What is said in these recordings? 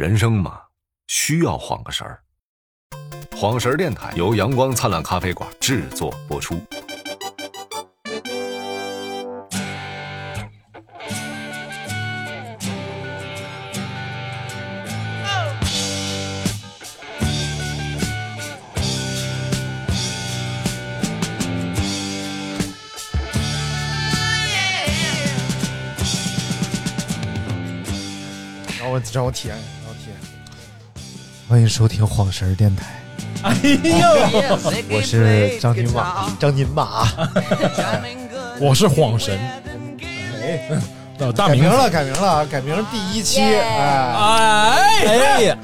人生嘛，需要晃个神儿。晃神儿电台由阳光灿烂咖啡馆制作播出。让我让我体验，让我体验。欢迎收听晃神儿电台。哎呦，我是张金马，张金马。我是晃神。哎，大名改名了，改名了，改名第一期。哎哎呀，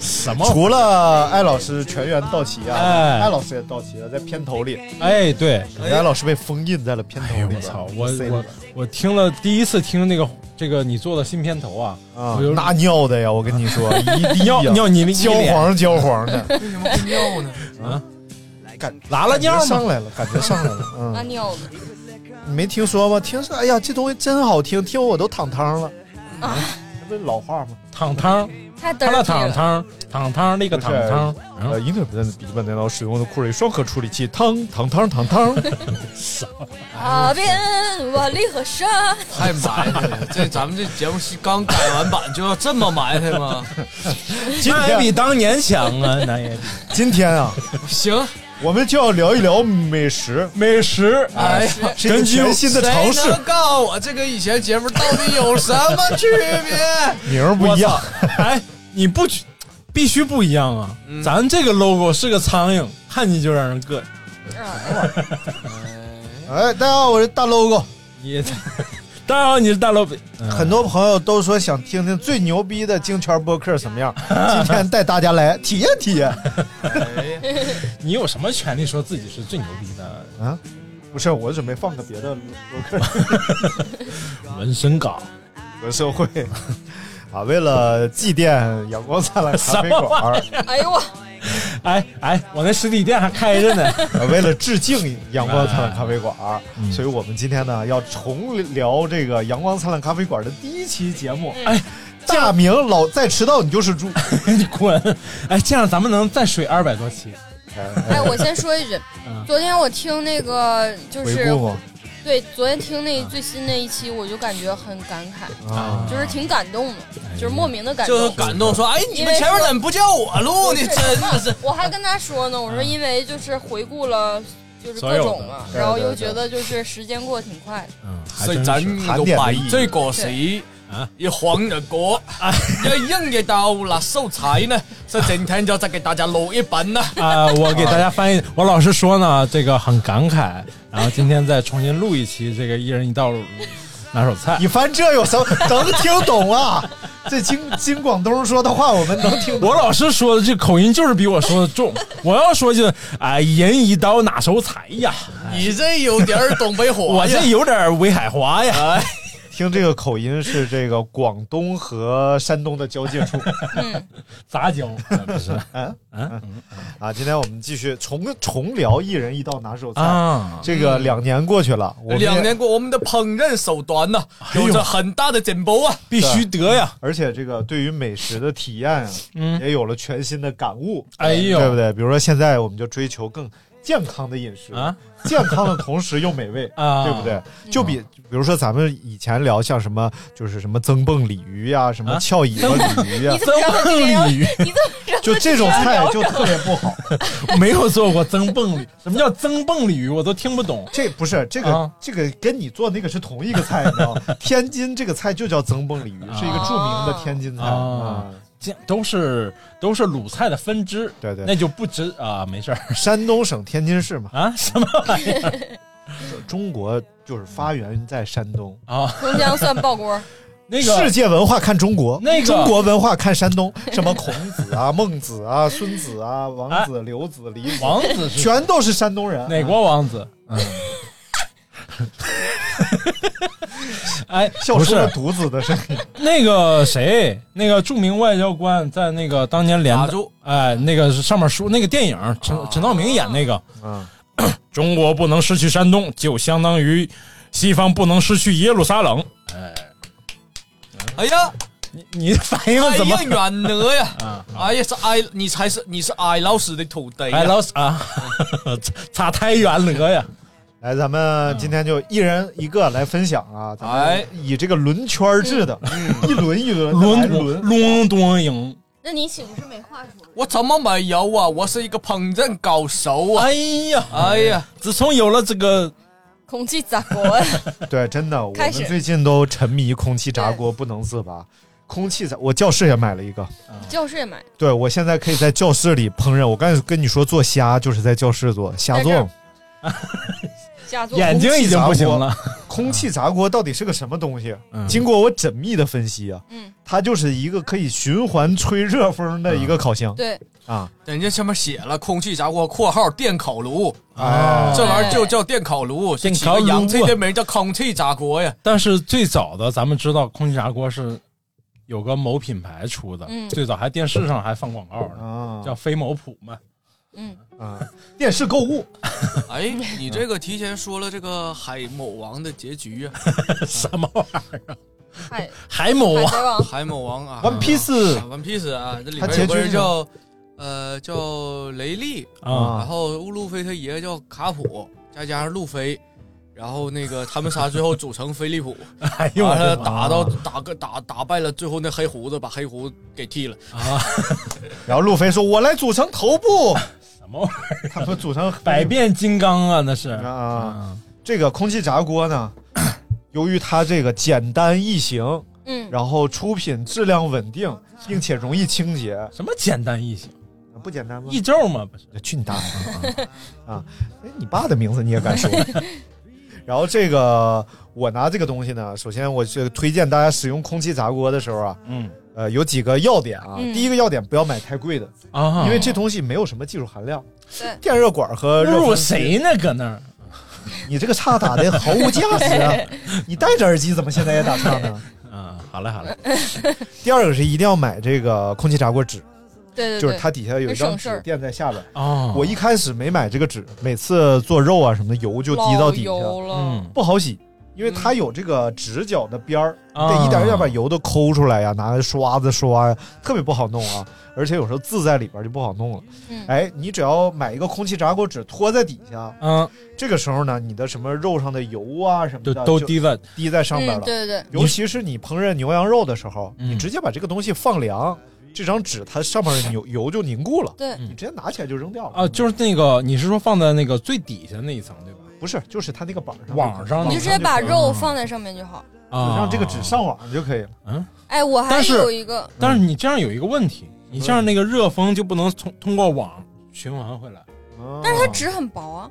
什么？除了艾老师全员到齐啊，哎艾老师也到齐了，在片头里，哎，对，艾老师被封印在了片头。我操！我我我听了第一次听那个这个你做的新片头啊，啊我就，那尿的呀！我跟你说，一地尿尿你你焦黄焦黄的，为什么会尿呢？啊，感拉了尿吗？上来了，感觉上来了。嗯，拉尿的你没听说吗？听说，哎呀，这东西真好听，听我都淌汤了。啊，这不是老话吗？汤汤，太他那儿了。汤汤汤汤那个汤汤，呃，英特尔笔记本电脑使用的酷睿双核处理器，汤汤汤汤汤。啊边万里河山，太埋汰了！这咱们这节目是刚改完版就要这么埋汰吗？今那也比当年强啊，那也比今天啊，行，我们就要聊一聊美食，美食。哎全新的尝试谁，能告诉我这跟以前节目到底有什么区别？名儿不一样。哎，你不许必须不一样啊！咱这个 logo 是个苍蝇，看见就让人膈应。哎，大家好，我是大 logo。也，当然你是大老板，很多朋友都说想听听最牛逼的京圈播客什么样，今天带大家来体验体验。你有什么权利说自己是最牛逼的？啊，不是，我准备放个别的播客。纹身岗，和社会。啊，为了祭奠阳光灿烂咖啡馆。儿，哎呦我，哎哎，我那实体店还开着呢。呃为了致敬阳光灿烂咖啡馆儿，所以我们今天呢要重聊这个阳光灿烂咖啡馆的第一期节目。哎，大明老再迟到你就是猪。你滚！哎，这样咱们能再水二百多期。哎，我先说一句，昨天我听那个就是？对，昨天听那最新那一期，我就感觉很感慨，啊，就是挺感动的，就是莫名的感就。感动说，哎，你们前面怎么不叫我录呢？真的是，我还跟他说呢，我说因为就是回顾了。就是所有的。各种嘛，对然后又觉得就是时间过得挺快的。嗯，所以咱要擺這個死啊要晃着過，要硬嘅到拿手菜呢，所以今天就再给大家錄一本呢。啊、我给大家翻译，我老师说呢，这个很感慨，然后今天再重新录一期这个一人一道 拿手菜。你翻这有什么能听懂啊？这京京广东说的话我们能听懂。我老师说的这口音就是比我说的重，我要说就哎，一人一刀拿手菜呀，你这有點兒東北話，我这有点威海话呀。哎，听这个口音是这个广东和山东的交界处。嗯，杂交。不是。嗯。嗯。啊，今天我们继续重重聊一人一道拿手菜。啊，这个两年过去了，我们也兩年过，我们的烹饪手段呢，哎有着很大的进步啊。必须得呀。而且这个对于美食的体验啊，嗯。也有了全新的感悟，哎呦。对不对？比如说现在我们就追求更健康的饮食啊，健康的同时又美味 啊对不对？就比比如说咱们以前聊像什么，就是什么增蹦鲤鱼呀、什么啊翘尾巴鲤鱼呀？增蹦 鲤鱼？就这种菜就特别不好。没有做过增蹦鲤，什么叫增蹦鲤鱼？我都听不懂。这不是这个、啊这个跟你做那个是同一个菜，你知道吗？天津这个菜就叫增蹦鲤鱼，是一个著名的天津菜啊都是都是鲁菜的分支，对对。那就不值啊，没事儿。山东省天津市嘛，啊，什么玩意儿？中国就是发源在山东。啊？葱姜蒜爆锅，那个世界文化看中国，那个中国文化看山东，什么孔子啊、孟子啊、孙子啊、王子、刘子、李子，王子全都是山东人。哪国王子？嗯，哎，不 是笑出了犊子的声音。那个谁，那个著名外交官，在那个当年连打住哎，那个上面说那个电影，陈陈道明演那个，嗯，中国不能失去山东，就相当于西方不能失去耶路撒冷。哎哎呀，你你反应哎怎么呀，？远德呀！啊，哎呀，是艾，你才是你是艾老师的徒弟呀。哎，老师啊，差太远了呀！来，咱们今天就一人一个来分享啊，咱们哎以这个轮圈制的，一轮一轮轮轮。轮多赢。那你岂不是没话说？我怎么没有啊？我是一个烹饪高手啊！哎呀，哎呀，自从有了这个，空气炸锅？对，真的，我们最近都沉迷空气炸锅，不能自拔。空气炸，我教室也买了一个，教室也买，对我现在可以在教室里烹饪。我刚才跟你说做虾，就是在教室做虾在这儿粽。眼睛已经不行了。空气炸锅到底是个什么东西？嗯。经过我缜密的分析啊，嗯，它就是一个可以循环吹热风的一个烤箱、对，啊。人家上面写了空气炸锅（括号电烤炉），哎，这玩意儿就叫电烤炉，是起电烤炉啊。个洋气的名叫空气炸锅呀。但是最早的咱们知道，空气炸锅是有个某品牌出的，嗯。最早还电视上还放广告呢，啊。叫飞某普嘛。嗯，啊，电视购物。哎，你这个提前说了这个海某王的结局啊，什么玩意儿？海海某啊，海贼王，海某王啊。One Piece 啊，One Piece 啊，这里它面有个人结局叫呃叫雷利，啊。然后路飞他爷爷叫卡普，再加上路飞。然后那个他们仨最后组成飞利浦，完了打到打个打打败了最后那黑胡子，把黑胡子给剃了。啊。然后路飞说：“我来组成头部。什么玩意儿？”他们组成百变金刚啊，那是啊。这个空气炸锅呢，由于它这个简单易行，嗯，然后出品质量稳定，并且容易清洁，什么简单易行？不简单吗？易咒吗，不是？去你大爷！啊，哎，你爸的名字你也敢说？然后这个我拿这个东西呢，首先我是推荐大家使用空气炸锅的时候啊，嗯呃，有几个要点啊。嗯第一个要点，不要买太贵的，啊，因为这东西没有什么技术含量。对，电热管和热侮辱风机谁呢？搁那儿？你这个岔打的毫无价值啊！你戴着耳机怎么现在也打岔呢？啊，好嘞，好嘞。第二个是一定要买这个空气炸锅纸，对对对，就是它底下有一张纸省事儿垫在下边。哦，我一开始没买这个纸，每次做肉啊什么的油就滴到底下，老油了，嗯不好洗，因为它有这个直角的边儿，啊得一点一点把油都抠出来呀，拿刷子刷呀，特别不好弄啊。而且有时候字在里边就不好弄了。嗯哎，你只要买一个空气炸锅纸拖在底下，嗯，这个时候呢，你的什么肉上的油啊什么的都滴在滴在上边嗯，了。对对对，尤其是你烹饪牛羊肉的时候，嗯你直接把这个东西放凉，这张纸它上面油油就凝固了，对，你直接拿起来就扔掉了。啊，就是那个，你是说放在那个最底下那一层对吧？不是，就是它那个板上网上你就直接把肉放在上面就好。啊，让这个纸上网就可以了。嗯，哎，我还但是有一个，但是你这样有一个问题，你这样那个热风就不能通通过网循环回来，但是它纸很薄啊。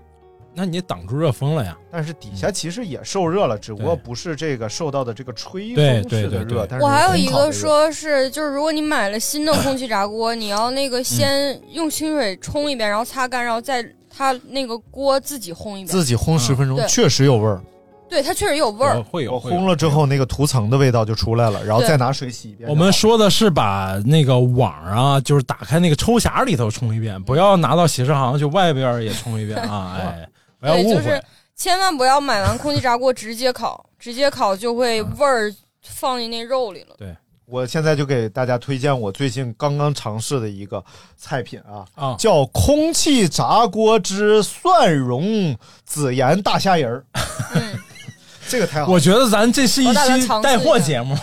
那你挡住热风了呀。但是底下其实也受热了，只不过对不是这个受到的这个吹对风式的热。对对对但是我还有一个烘烤的热，说是，就是如果你买了新的空气炸锅，你要那个先用清水冲一遍，然后擦干，然后再它那个锅自己烘一遍。自己烘十分钟对确实有味儿。对，它确实有味儿。会有我会有烘了之后，那个涂层的味道就出来了，然后再拿水洗一遍。我们说的是把那个网啊，就是打开那个抽匣里头冲一遍，不要拿到洗车行去外边也冲一遍啊！哎，不要，误会就是。千万不要买完空气炸锅直接烤，直接烤就会味儿放进那肉里了。我现在就给大家推荐我最近刚刚尝试的一个菜品啊，啊叫空气炸锅之蒜蓉孜盐大虾仁儿。嗯，这个太好了，我觉得咱这是一期带货节目。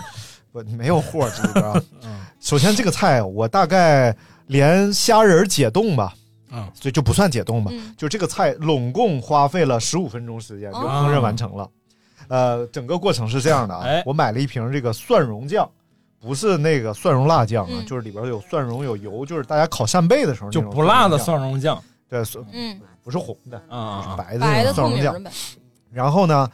我没有货这里边啊。嗯首先这个菜我大概连虾仁儿解冻吧，嗯所以就不算解冻吧，嗯就这个菜拢共花费了十五分钟时间就哦烹饪完成了。呃，整个过程是这样的啊，哎我买了一瓶这个蒜蓉酱。不是那个蒜蓉辣酱啊，嗯。就是里边有蒜蓉有油，就是大家烤扇贝的时候就不辣的酱。蒜蓉酱。对，蒜嗯，不是红的，白的白的那种蒜蓉酱。的。呗。然后呢，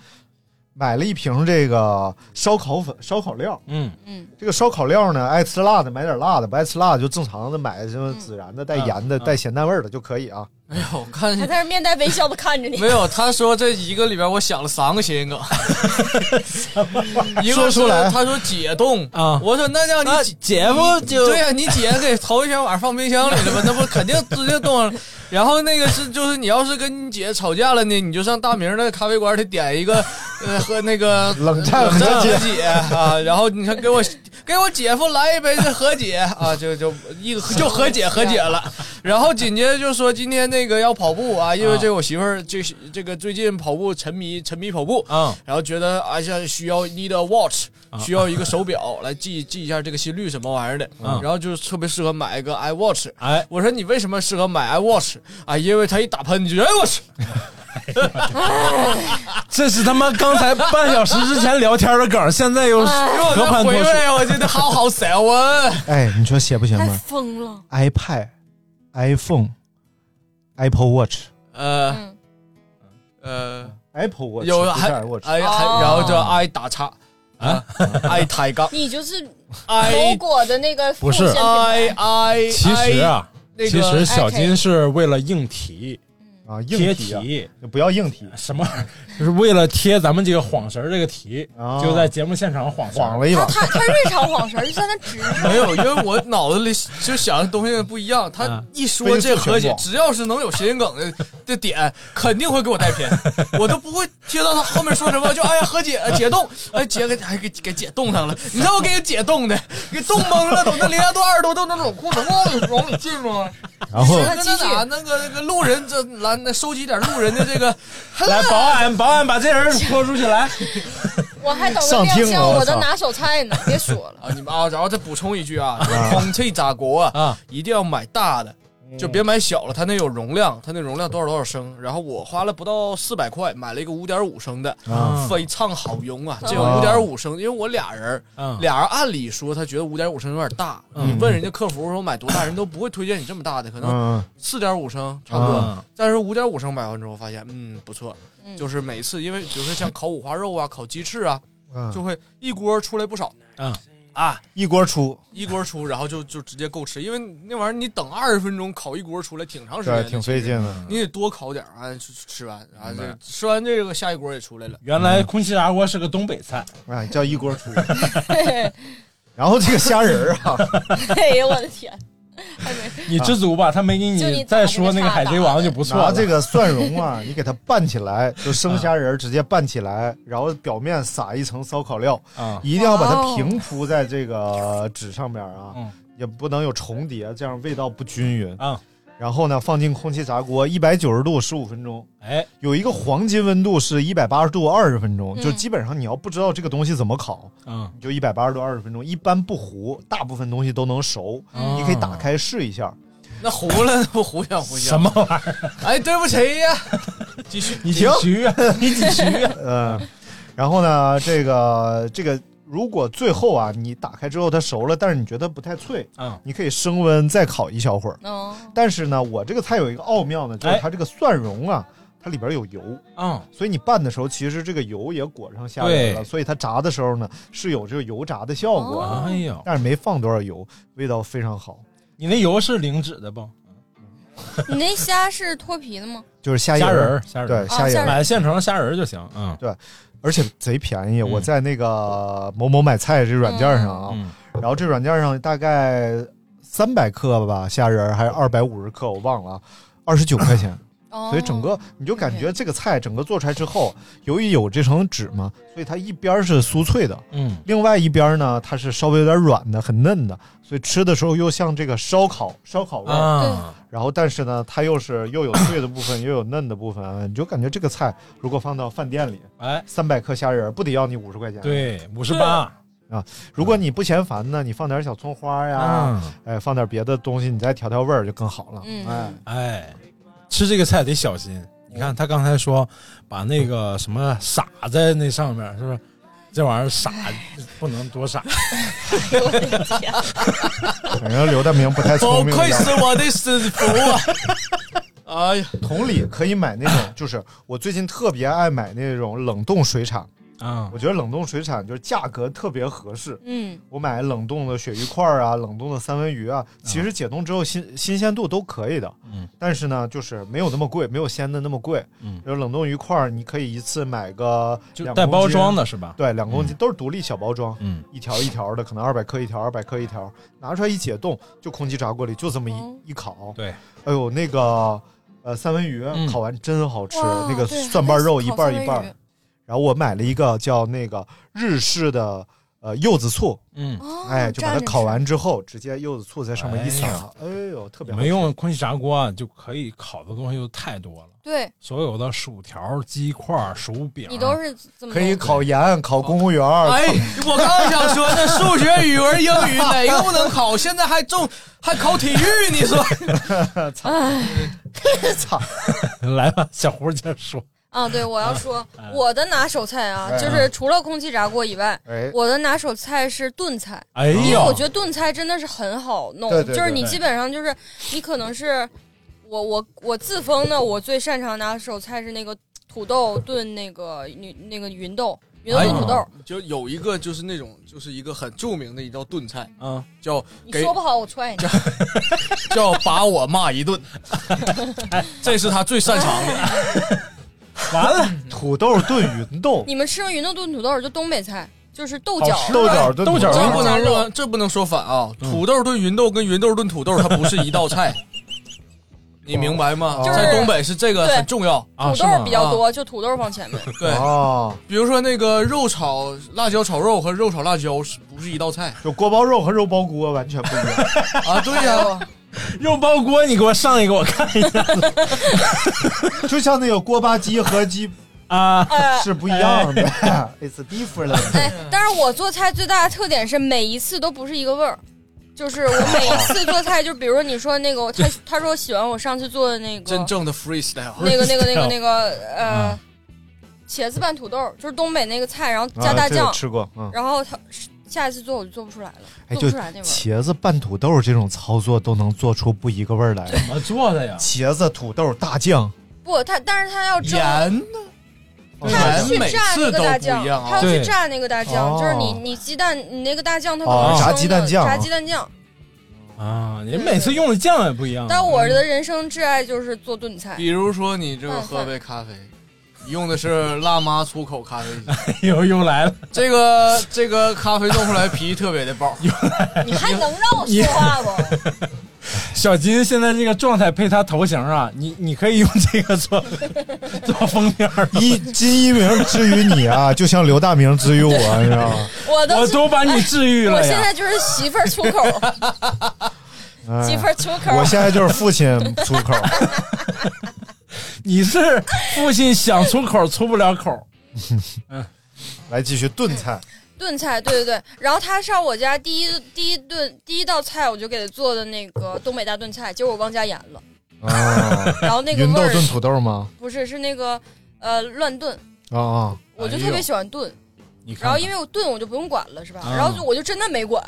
买了一瓶这个烧烤粉、烧烤料。嗯。嗯，这个烧烤料呢，爱吃辣的买点辣的，不爱吃辣的就正常的买什么孜然的、带盐的、嗯。带咸淡味儿的就可以啊。哎呦，我看他在那面带微笑的看着你。没有，他说这一个里边我想了三个谐音梗，一个是说出来他说解冻啊我说那叫你姐夫就对呀、你姐给头一天晚上放冰箱里了吧？那不肯定直接冻上了。然后那个是就是你要是跟你姐吵架了呢，你就上大明的咖啡馆里点一个呃和那个 冷战和和解解啊，然后你看给我给我姐夫来一杯这和解啊，就就一就和解和解了。然后紧接着就说今天那个要跑步啊，因为这我媳妇儿这这个最近跑步沉迷沉迷跑步嗯然后觉得啊，像需要 need a watch，需要一个手表来记记一下这个心率什么玩意儿的，嗯然后就特别适合买一个 iWatch。哎，我说你为什么适合买 iWatch 啊？因为它一打喷嚏就哎我去，这是他妈刚才半小时之前聊天的梗，现在又和盘托出。我觉得好好笑啊！哎，你说写不邪太门疯了，？iPad、iPhone、Apple Watch、呃嗯，呃，Apple Watch 有不是还 Apple Watch 哎还哦。然后就 i 打叉啊，i 抬杠 你就是某，i 果的那个不是。副线品 i 牌 i 其实啊，那个其实小金是为了应题啊，贴硬题啊，题，不要硬题，什么玩意？就是为了贴咱们这个晃神儿这个题，啊就在节目现场晃神儿晃了一把。他他他日常晃神儿就在那直着，没有，因为我脑子里就想的东西不一样。他嗯一说这和解飞，速只要是能有谐音梗的的点，肯定会给我带偏，我都不会贴到他后面说什么，就哎呀和解呃解冻，哎姐给还给给解冻上了。你知道我给解冻的，给冻懵了，都那零下都二十多度那种裤子往往里进吗？然后跟那哪那个那个路人这来那收集点路人的这个，来，保安，保安把这人拖出去来。我还等着上亮相我的拿手菜呢，别说了。啊，你们啊，然后再补充一句啊，空气炸锅啊，啊一定要买大的，就别买小了，它那有容量，它那容量多少多少升。然后我花了不到四百块买了一个五点五升的，啊非常好用啊！这个啊五点五升，因为我俩人，嗯俩人按理说他觉得五点五升有点大，嗯你问人家客服说买多大，人都不会推荐你这么大的，可能嗯，四点五升差不多。嗯但是五点五升买完之后发现，嗯，不错，嗯就是每次因为比如说像烤五花肉啊、烤鸡翅啊，嗯就会一锅出来不少嗯啊。一锅出，一锅出，然后就就直接够吃，因为那玩意儿你等二十分钟烤一锅出来挺长时间挺费劲的。你得多烤点儿啊，吃吃完啊，这吃完这个下一锅也出来了。原来空气炸锅是个东北菜，哎，叫一锅出。然后这个虾仁儿啊，哎呀我的天，你知足吧？他没给你你再说那个海贼王就不错了。拿这个蒜蓉啊，你给它拌起来，就生虾仁直接拌起来，然后表面撒一层烧烤料，啊，一定要把它平铺在这个纸上面啊嗯，也不能有重叠，这样味道不均匀。啊，然后呢，放进空气炸锅，一百九十度十五分钟，哎，有一个黄金温度是一百八十度二十分钟，嗯就基本上你要不知道这个东西怎么烤，嗯，你就一百八十度二十分钟，一般不糊，大部分东西都能熟。嗯你可以打开试一下。那糊了不糊想糊想？什么玩意儿？哎，对不起呀，继续。你停，局啊，你几局啊？嗯，然后呢，这个这个，如果最后啊，你打开之后它熟了，但是你觉得不太脆，嗯。你可以升温再烤一小会儿。哦，但是呢，我这个菜有一个奥妙呢，就是哎它这个蒜蓉啊，它里边有油，嗯，所以你拌的时候，其实这个油也裹上虾仁了，所以它炸的时候呢是有这个油炸的效果，哦。哎呀，但是没放多少油，味道非常好。你那油是零脂的不？你那虾是脱皮的吗？就是虾虾仁仁儿虾仁儿。对虾仁儿，哦买现成的虾仁儿就行。嗯而且贼便宜。嗯我在那个某某买菜这软件上啊，嗯，然后这软件上大概三百克吧，虾仁还是二百五十克，我忘了啊，二十九块钱。哦，所以整个你就感觉这个菜整个做出来之后，由于有这层纸嘛，所以它一边是酥脆的，嗯，另外一边呢它是稍微有点软的，很嫩的，所以吃的时候又像这个烧烤烧烤味儿。啊，然后但是呢，它又是又有脆的部分，又有嫩的部分，你就感觉这个菜如果放到饭店里，哎，三百克虾仁儿不得要你五十块钱？。对，五十八啊。如果你不嫌烦呢，你放点小葱花呀，嗯，哎，放点别的东西，你再调调味儿就更好了。嗯哎，哎，吃这个菜得小心。你看他刚才说把那个什么撒在那上面，是不是？这玩意儿傻不能多傻。我的天，反正刘大明不太不聪明不愧。是我的师傅。啊！哎呀，同理，可以买那种，就是我最近特别爱买那种冷冻水产，啊我觉得冷冻水产就是价格特别合适。嗯，我买冷冻的鳕鱼块儿啊，冷冻的三文鱼啊，其实解冻之后新新鲜度都可以的。嗯，但是呢，就是没有那么贵，没有鲜的那么贵。嗯，就是冷冻鱼块儿，你可以一次买个就带包装的是吧？对，两公斤、都是独立小包装，嗯，一条一条的，可能二百克一条，二百克一条，拿出来一解冻，就空气炸锅里就这么一、哦。一烤。对，哎呦，那个呃三文鱼、嗯。烤完真好吃，那个蒜瓣肉一半一半。然后我买了一个叫那个日式的呃柚子醋，嗯，哦哎，就把它烤完之后，直接柚子醋在上面一撒哎呦，特别好没吃。用空气炸锅啊，就可以烤的东西就太多了。对所有的薯条、鸡块、薯饼，你都是怎么可以弄烤盐、烤公务员儿。哎，我刚刚想说，这数学、语文、英语哪个不能考？现在还重还考体育，你说？操！操！来吧，小胡接着说。啊，对，我要说我的拿手菜啊，哎就是除了空气炸锅以外，哎，我的拿手菜是炖菜。哎因为，我觉得炖菜真的是很好弄，对对对就是你基本上就是你可能是我我我自封的，我最擅长拿手菜是那个土豆炖那个云那个芸豆，芸豆炖土豆。就有一个就是那种就是一个很著名的一道炖菜，嗯，叫你说不好，我踹你。叫把我骂一顿，这是他最擅长的。完了，土豆炖芸豆，你们吃过芸豆炖土豆，就东北菜，就是豆角豆角炖豆。角土豆这不能加肉。说，这不能说反啊！土豆炖芸豆跟芸豆炖土豆，它不是一道菜，你明白吗？就是在东北是这个很重要。啊，土豆比较多，就土豆放前面。对，哦，比如说那个肉炒辣椒炒肉和肉炒辣椒是不是一道菜？就锅包肉和肉包锅完全不一样。啊？对呀，肉包锅，你给我上一个，我看一下 就像那个锅巴鸡和鸡啊。呃，是不一样的，It's different。哎，但是我做菜最大的特点是每一次都不是一个味儿。就是我每一次做菜，就比如说你说那个，他他说喜欢我上次做的那个真正的 freestyle。那个那个那个那个呃，茄子拌土豆，就是东北那个菜，然后加大啊这个酱，吃过，嗯，然后他下一次做我就做不出来了，哎，就做不出来那味儿。茄子拌土豆这种操作都能做出不一个味儿来。怎么做的呀？茄子、土豆、大酱，不，他但是他要蒸，盐呢？他要去炸那次都不个大酱，一样啊他要。去对炸那个大酱，哦就是你你鸡蛋，你那个大酱它可哦炸能是生鸡蛋酱炸鸡蛋酱。啊，你每次用的酱也不一样。但我的人生挚爱就是做炖菜，比如说你这个喝杯咖啡，你用的是辣妈出口咖啡机，又又来了，这个这个咖啡弄出来脾气特别的爆。你还能让我说话不？小金现在这个状态配他头型啊，你你可以用这个做做封面，一金一鸣之于你啊，就像刘大明之于我，你知道吗？我都我都把你治愈了呀。我现在就是媳妇儿出口，哎媳妇儿出口。我现在就是父亲出口，你是父亲想出口出不了口，来继续炖菜。炖菜，对对对。然后他上我家第一第一顿第一道菜，我就给他做的那个东北大炖菜，结果我忘加盐了。啊，然后那个味儿芸豆炖土豆吗？不是是那个呃乱炖，啊啊，我就特别喜欢炖。你看然后因为我炖我就不用管了，是吧？啊然后就我就真的没管，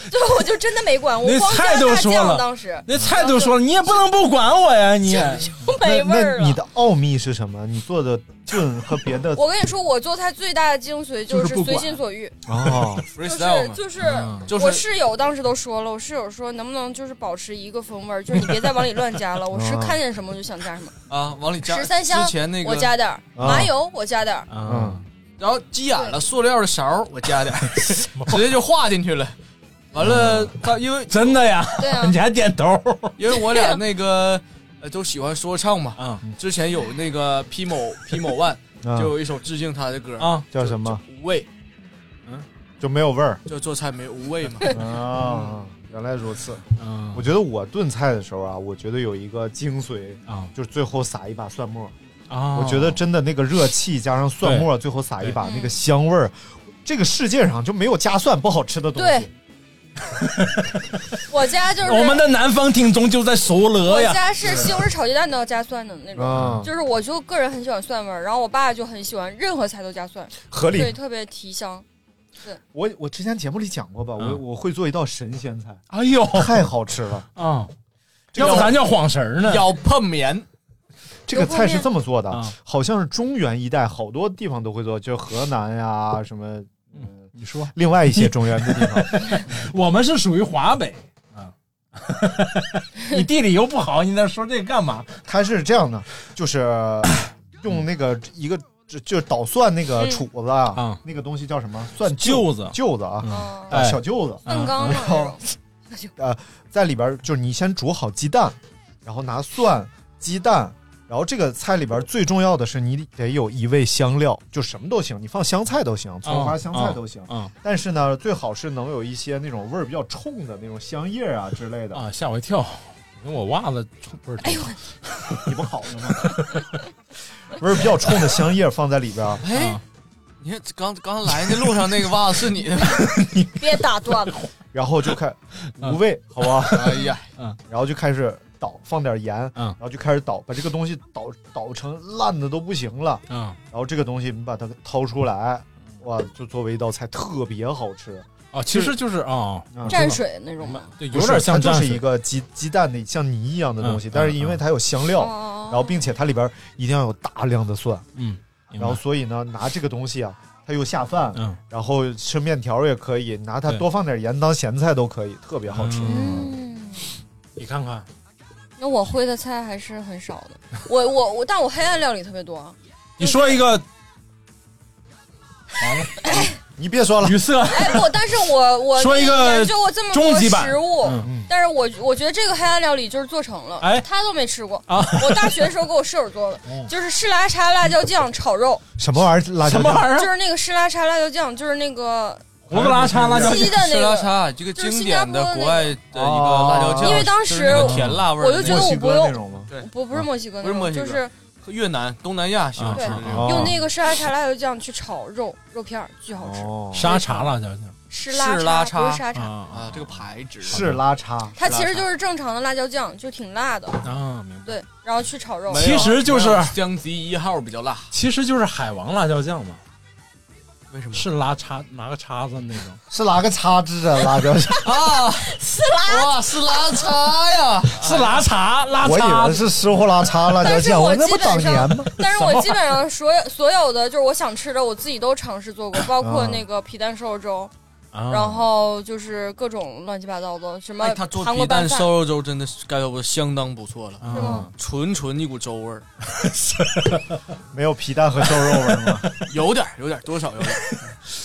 对，我就真的没管，我那光菜加大酱，都说了当时那菜都说了，你也不能不管我呀，你就没味儿了。你的奥秘是什么？你做的炖和别的我跟你说，我做菜最大的精髓就是随心所欲，哦，就，是就是。嗯就是我室友当时都说了，我室友说能不能就是保持一个风味儿，就是你别再往里乱加了。我是啊看见什么我就想加什么，啊，往里加十三香之前那个我加点麻油，我加点儿。嗯，然后急眼了，塑料的勺我加点儿，直接就化进去了。完了，他因为 真的呀，对啊。你还点头？因为我俩那个呃都喜欢说唱嘛，啊。之前有那个 P 某 P 某 one 啊。就有一首致敬他的歌，啊，叫什么？无味，就没有味儿。就做菜没有无味嘛。啊？原来如此。嗯我觉得我炖菜的时候啊，我觉得有一个精髓，啊。就是最后撒一把蒜末。啊，我觉得真的那个热气加上蒜末，最后撒一把那个香味儿，这个世界上就没有加蒜不好吃的东西。对。我家就是我们的南方听众就在说了呀。我，家是西红柿炒鸡蛋都要加蒜的那种，啊，就是我就个人很喜欢蒜味儿，然后我爸就很喜欢任何菜都加蒜，合理。对，特别提香。我我之前节目里讲过吧，我嗯。我会做一道神仙菜，哎呦。太好吃了。啊，要不咱叫晃神呢？要碰面，这个菜是这么做的，啊。好像是中原一带好多地方都会做，就是河南呀什么，你说，另外一些中原的地方，我们是属于华北。啊。你地理又不好，你在说这个干嘛？它是这样的，就是 用那个一个就就捣蒜那个嗯。杵子啊，啊。那个东西叫什么？蒜臼子。臼子啊，小臼子，粪缸嘛然后呃，在里边儿就是你先煮好鸡蛋，然后拿蒜、鸡蛋，然后这个菜里边最重要的是你得有一味香料，就什么都行，你放香菜都行，葱花、香菜都行。啊但是呢，最好是能有一些那种味儿比较冲的那种香叶啊之类的。啊！吓我一跳，因为我袜子不是哎呦，你不好呢吗？味儿比较冲的香叶放在里边，哎啊，你看刚刚来那路上那个袜子是你的，你 别打断了。然后就开无味，好吧？哎呀，嗯然后就开始捣，放点盐，嗯然后就开始捣，把这个东西捣捣成烂的都不行了。嗯然后这个东西你把它掏出来，哇，就作为一道菜特别好吃。啊，其实就是啊，啊蘸水那种吧。对，有点像蘸水它就是一个鸡鸡蛋的像泥一样的东西，嗯但是因为它有香料，哦然后并且它里边一定要有大量的蒜，嗯，然后所以呢，拿这个东西啊，它又下饭，嗯然后吃面条也可以，拿它多放点盐当咸菜都可以，特别好吃。嗯嗯，你看看，那我会的菜还是很少的。我我我，但我黑暗料理特别多。啊你说一个完了你别说了，语塞，哎不，但是我 我说一个研究过这么多食物，嗯但是我我觉得这个黑暗料理就是做成了，哎他都没吃过。啊，我大学的时候给我室友做的，就是湿拉碴辣椒酱炒肉，什么玩意儿？辣椒酱什么玩意儿？就是那个湿拉碴辣椒酱，就是那个胡子拉碴辣椒鸡的那吃拉个。碴这个经典的国外的一个辣椒酱，因为当时甜辣味我就觉得墨西哥我不用不不是墨西哥那种，不是墨西哥。就是越南、东南亚喜欢吃。的用那个湿拉碴辣椒酱去炒肉肉片儿，巨好吃。哦，沙茶辣椒酱。是拉碴不是沙茶，啊啊，这个牌子。是拉碴，它其实就是正常的辣椒酱，就挺辣的。啊，明白。对，然后去炒肉。其实就是江吉一号比较辣，其实就是海王辣椒酱嘛，为什么？是拉叉拿个叉子那种。是拿个叉子啊？辣椒酱，啊，是拉哇，是拉叉呀！是拉叉拉我以碴为是师傅拉叉辣椒酱，但是我那不当基本上年吗？但是我基本上所有所有的就是我想吃的，我自己都尝试做过，包括啊那个皮蛋瘦肉粥，啊。然后就是各种乱七八糟的，什么哎，他做皮蛋瘦肉粥真的是该说相当不错了，是吗？啊？纯纯一股粥味儿，没有皮蛋和瘦肉味吗？有点儿有点儿多少有点儿。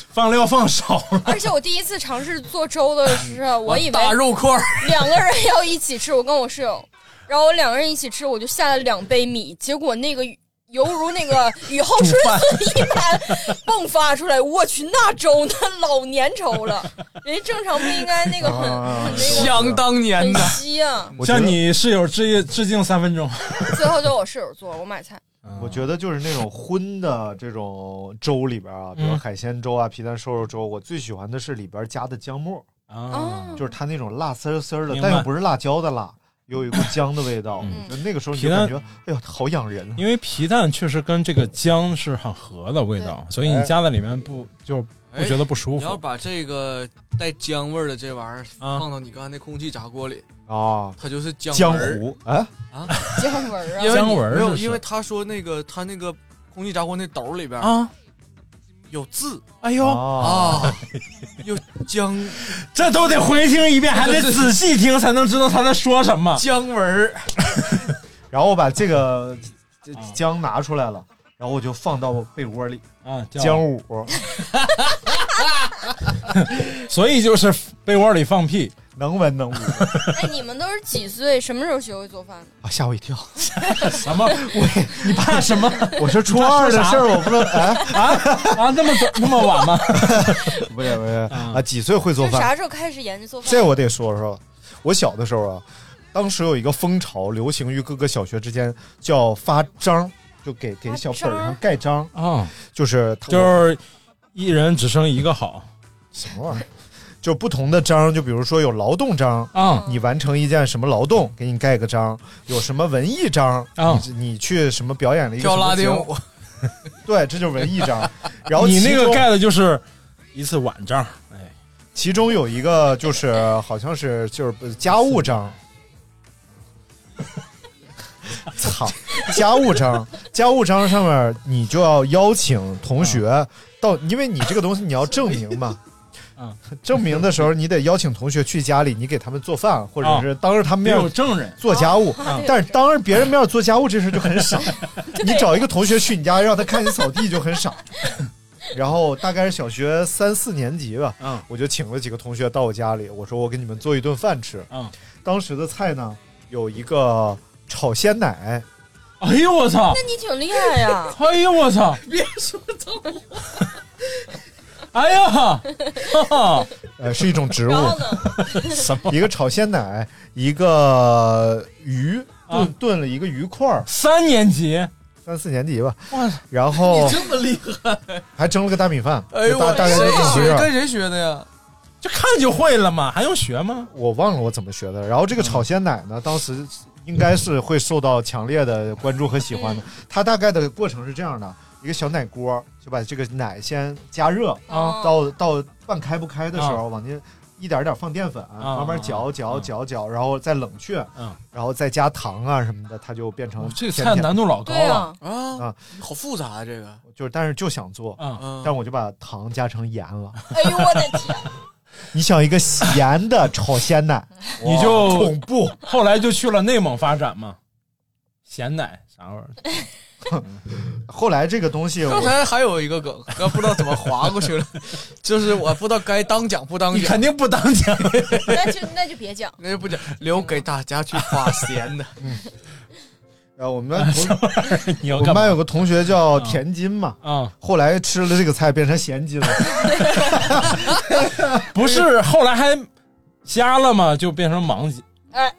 放料放少了，而且我第一次尝试做粥的时候，我以为大肉块，两个人要一起吃，我跟我室友，然后我两个人一起吃，我就下了两杯米，结果那个犹如那个 雨后春笋一般迸发出来，我去，那粥那老粘稠了，人家正常不应该那个很啊很那个相当黏很的。稀啊。我向你室友致致敬三分钟。最后就我室友做，我买菜。我觉得就是那种荤的这种粥里边啊，比如嗯海鲜粥啊、皮蛋瘦肉粥，我最喜欢的是里边加的姜末，啊，就是它那种辣丝丝的，但又不是辣椒的辣，有一股 姜的味道。嗯那个时候你皮蛋就感觉，哎呀，好养人啊。因为皮蛋确实跟这个姜是很合的味道，所以你加在里面不就不觉得不舒服你要把这个带姜味儿的这玩意儿啊放到你刚才那空气炸锅里，啊，它就是姜江纹儿湖哎，啊。姜文儿啊姜你没有，因为他说那个他那个空气炸锅那斗里边啊？有字。哎呦，啊，啊，有姜 这都得回听一遍，还得仔细听才能知道他在说什么。姜文儿，然后我把这个这姜拿出来了，然后我就放到被窝里，啊，姜。五所以就是被窝里放屁，能文能武 哎，你们都是几岁？什么时候学会做饭的？啊，吓我一跳。什么？我你怕什么我是初二的事儿，我不知道，啊，啊啊？那么早那么晚吗？不是不是啊啊，几岁会做饭？啥时候开始研究做饭？这我得说说，我小的时候啊，当时有一个风潮，流行于各个小学之间，叫发章，就给给小本上盖章，啊，就是就是一人只生一个好什么玩意儿？就不同的章，就比如说有劳动章，啊你完成一件什么劳动，给你盖个章；有什么文艺章，啊你你去什么表演了一个跳什么节目拉丁舞，对，这就是文艺章。然后你那个盖的就是一次晚章，哎，其中有一个就是好像是就是家务章。操，家务章，家务章上面你就要邀请同学到，因为你这个东西你要证明嘛。嗯，证明的时候你得邀请同学去家里，你给他们做饭，或者是当着他们面有证人，做家务。啊但是当着别人面做家务这事就很傻。你找一个同学去你家，让他看你扫地就很傻。然后大概是小学三四年级吧，嗯我就请了几个同学到我家里，我说我给你们做一顿饭吃。嗯，当时的菜呢有一个炒鲜奶，哎呦我操那！你挺厉害呀！哎呦我操！别说脏话，哎呀，哈哈呃，是一种植物然，后呢？什么？一个炒鲜奶，一个鱼炖、啊炖了一个鱼块儿，三年级，三四年级吧，哇，然后你这么厉害！还蒸了个大米饭，哎呦，我大大概就谁这么回事儿。学跟谁学的呀？就看就会了嘛，还用学吗？我忘了我怎么学的。然后这个炒鲜奶呢，当时应该是会受到强烈的关注和喜欢的。它大概的过程是这样的：一个小奶锅，就把这个奶先加热，啊到到半开不开的时候，往进一点点放淀粉，啊慢慢搅搅搅搅，然后再冷却，嗯，然后再加糖啊什么的，它就变成哦这个菜难度老高了。啊，啊啊，好复杂啊，这个。就是但是就想做。嗯，嗯，但我就把糖加成盐了。哎呦我的天！你想一个咸的炒鲜奶，你就恐怖。后来就去了内蒙发展嘛，咸奶啥玩意儿？后来这个东西，刚才还有一个梗，刚不知道怎么划过去了，就是我不知道该当讲不当讲，肯定不当讲。那就那就别讲。那就不讲，留给大家去发咸的。啊，我们班同你要干嘛我们班有？个同学叫田金嘛，啊、后来吃了这个菜变成咸金了。不是，后来还瞎了嘛，就变成盲金。哎，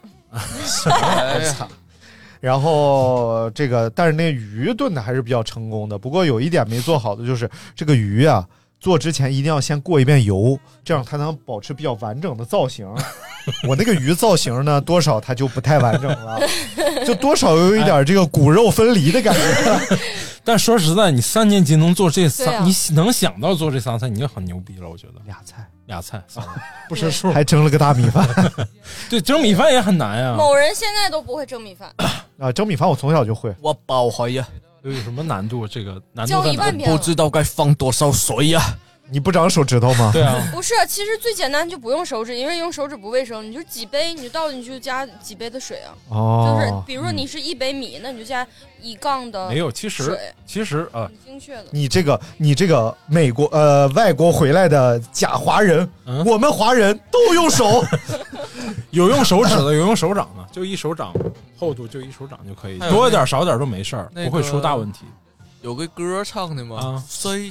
哎呀，然后这个，但是那鱼炖的还是比较成功的。不过有一点没做好的就是这个鱼啊，做之前一定要先过一遍油，这样它能保持比较完整的造型。我那个鱼造型呢，多少它就不太完整了，就多少有一点这个骨肉分离的感觉。但说实在，你三年级能做这三，啊你能想到做这仨菜，你就很牛逼了。我觉得俩菜俩菜 不识数，还蒸了个大米饭对蒸米饭也很难呀。某人现在都不会蒸米饭，啊！蒸米饭我从小就会。我包怀呀，有什么难度？这个难度交在哪？一万遍了。不知道该放多少水呀。你不长手指头吗？对啊，不是，其实最简单就不用手指，因为用手指不卫生。你就几杯，你就倒进去就加几杯的水啊。哦就是哦，比如说你是一杯米，那你就加一杠的没有。其实水，其实啊，很精确的。你这个你这个美国呃外国回来的假华人，嗯我们华人都用手。有用手指的，有用手掌的，就一手掌厚度，就一手掌就可以，多一点少点都没事儿，那个不会出大问题。有个歌唱的嘛啊，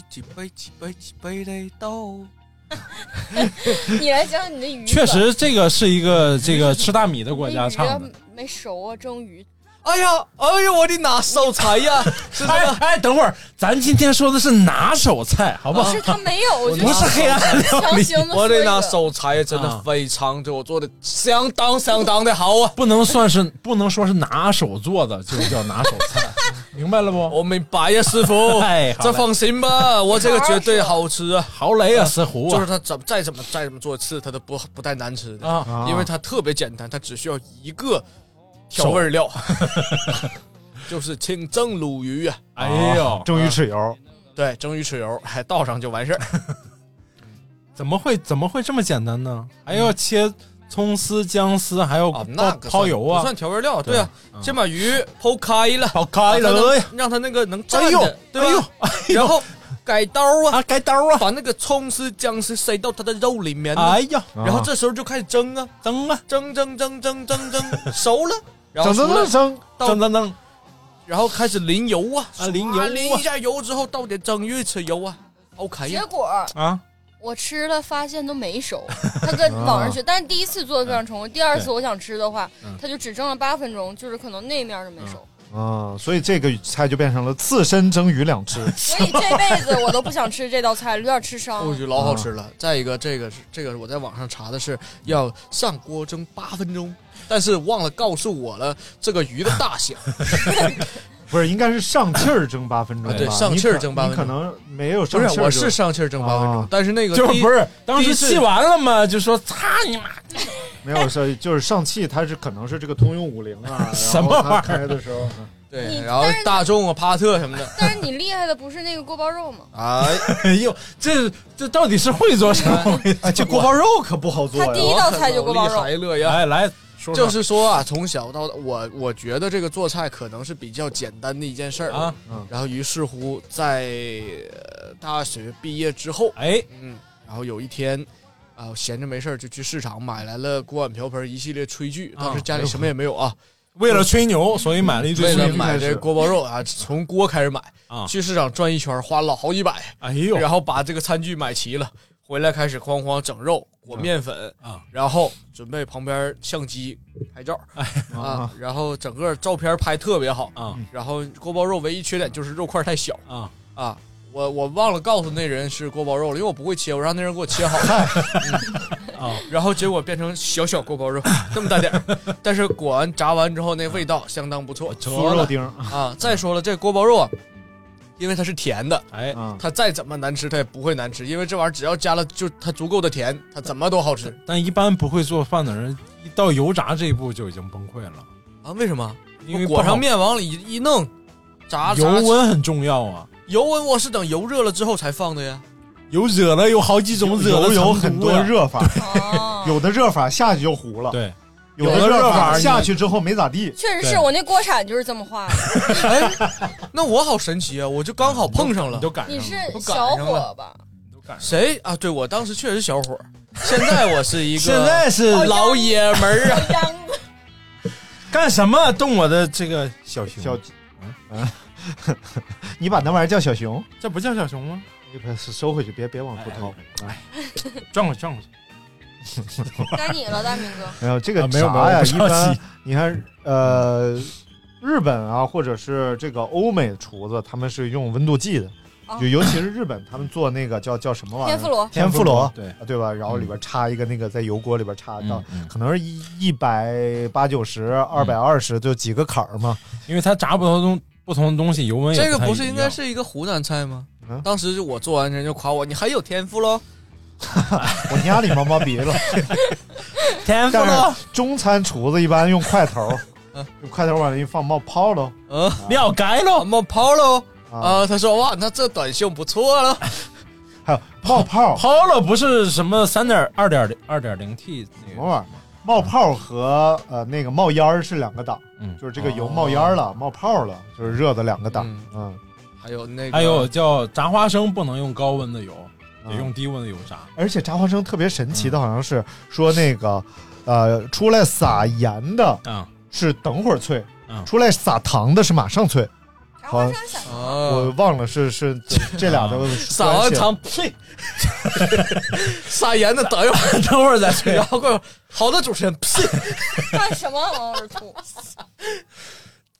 几杯几杯几杯的倒。你来讲讲你的鱼吧。确实，这个是一个这个吃大米的国家唱的。没熟啊，蒸鱼。哎呀，哎呀，我的拿手菜呀，是这个。哎哎，等会儿，咱今天说的是拿手菜，好不好？不是他没有，我就不是黑暗料理，我的拿手菜真的啊非常，就我做的相当相当的好啊！不能算是不能说是拿手做的，就叫拿手菜，明白了不？我明白呀，师傅，哎这放心吧，我这个绝对好吃啊！好雷啊，师傅啊！就是他怎再怎么再怎么做吃，他都不不带难吃的啊因为它特别简单，它只需要一个调味料，就是清蒸鲈鱼啊，哎呦，蒸鱼豉油，对，蒸鱼豉油还倒上就完事儿。怎么会怎么会这么简单呢？还要切葱丝、姜丝，还有啊，那个泡油啊。不算，调味料，对啊，嗯先把鱼剖开了，泡开了让它那个能站哎呦着，对吧？然后改刀啊，啊，改刀啊！把那个葱丝、姜丝塞到它的肉里面，哎呀，然后这时候就开始蒸啊，蒸啊，蒸蒸蒸蒸蒸蒸，熟了，然后整整出来整整，到蒸蒸蒸。然后开始淋油啊，啊淋油啊。淋一下油之后倒点蒸鱼豉油啊，OK。结，果啊！我吃了，发现都没熟。他跟网上学，但是第一次做的非常成功。第二次我想吃的话嗯，他就只蒸了八分钟，就是可能那面就没熟。啊，所以这个菜就变成了刺身蒸鱼两只。所以这辈子我都不想吃这道菜，有点吃伤我。觉得老好吃了。再一个，这个是这个我在网上查的是要上锅蒸八分钟，但是忘了告诉我了这个鱼的大小。不是，应该是上气儿蒸八分钟吧？啊对上气儿蒸八分钟你可能没有不是，上气儿，我是上气儿蒸八分钟啊，但是那个就是不是当时气完了嘛，就说擦你妈！没有是就是上气，它是可能是这个通用五菱啊，什么玩意儿开的时候，对，然后大众啊、帕特什么的，但是你厉害的不是那个锅包肉吗？哎，哎呦，这这到底是会做什么？哎，这锅包肉可不好做他第。一道菜就锅包肉。来来就是说啊，从小到大，我我觉得这个做菜可能是比较简单的一件事儿。啊，然后于是乎在呃大学毕业之后，哎，嗯，然后有一天。啊，闲着没事儿就去市场买来了锅碗瓢盆一系列炊具，当时家里什么也没有啊，为了吹牛，所以买了一堆为了炊具买这锅包肉啊，从锅开始买。啊。去市场转一圈花了好几百，哎呦，然后把这个餐具买齐了，回来开始哐哐整肉、裹面粉啊，然后准备旁边相机拍照，哎啊，然后整个照片拍特别好啊，然后锅包肉唯一缺点就是肉块太小。啊。啊。我我忘了告诉那人是锅包肉了，因为我不会切，我让那人给我切好。了，啊，然后结果变成小小锅包肉 这么大点儿，但是裹完炸完之后那味道相当不错，酥肉丁啊。再说了，这锅包肉啊，因为它是甜的，哎，它再怎么难吃它也不会难吃，因为这玩意儿只要加了就它足够的甜，它怎么都好吃。但一般不会做饭的人，一到油炸这一步就已经崩溃了。啊。为什么？因为裹上面往里一弄，炸油温很重要啊。油温我是等油热了之后才放的呀。油热了有好几种热的油有很多热法，哦 有的热法下去就糊了，对，有的热法下去之后没咋地。确实是我那锅铲就是这么画的。哎，那我好神奇啊！我就刚好碰上了，都赶你是小伙吧？谁啊？对我当时确实小伙，现在我是一个现在是老爷们儿啊。干什么动我的这个小熊？小，啊，你把那玩意儿叫小熊，这不叫小熊吗？你把收回去，别别往出掏。哎，转过去，转过去。该你了，大明哥。没有这个啊没有炸呀，一般你看，呃，日本啊，或者是这个欧美厨子，他们是用温度计的，哦就尤其是日本，他们做那个叫叫什么玩意儿？天妇罗天妇罗，对啊对吧？然后里边插一个那个在油锅里边插到嗯，可能是一一百八九十、二百二十，就几个坎儿嘛。因为它炸不同东不同的东西，油温也这个不是应该是一个湖南菜吗？嗯当时就我做完人就夸我，你很有天赋喽。我家里毛毛鼻了，天但是中餐厨子一般用筷头，嗯。用筷头往那一放冒泡喽。嗯，撂该喽，冒泡喽。啊，啊，他说哇，那这短袖不错了。还有冒泡，泡了不是什么三点二点零二点零 T 那个。什么玩意儿？冒泡和呃那个冒烟儿是两个档，嗯。就是这个油冒烟儿了，冒泡了，就是热的两个档。嗯，还有那个，还有叫炸花生不能用高温的油，得嗯用低温的油炸。而且炸花生特别神奇的，好像是说那个呃出来撒盐的嗯，是等会儿脆嗯，出来撒糖的是马上脆。炸花生想我啊，忘了是是这 这俩的撒关系完糖，呸，撒盐的等一会儿，等会儿再吹然后过会儿好的主持人，呸，干什么往耳吐？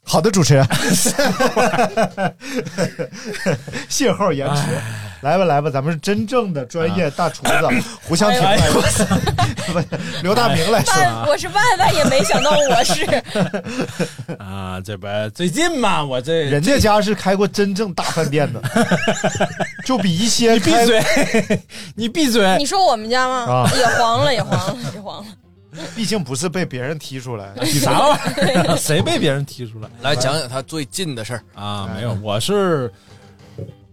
好的，主持人，信号延迟，来吧来吧，咱们是真正的专业大厨子，胡湘婷哎来呦说，不是 刘大明来说，万我是万万也没想到我是。啊，这不最近嘛，我这人家家是开过真正大饭店的，就比一些你闭开嘴，你闭嘴。你说我们家吗？啊。也黄了，也黄了，也黄了。毕竟不是被别人踢出来，啥玩意儿？谁被别人踢出来来讲讲他最近的事儿。啊？没有，我是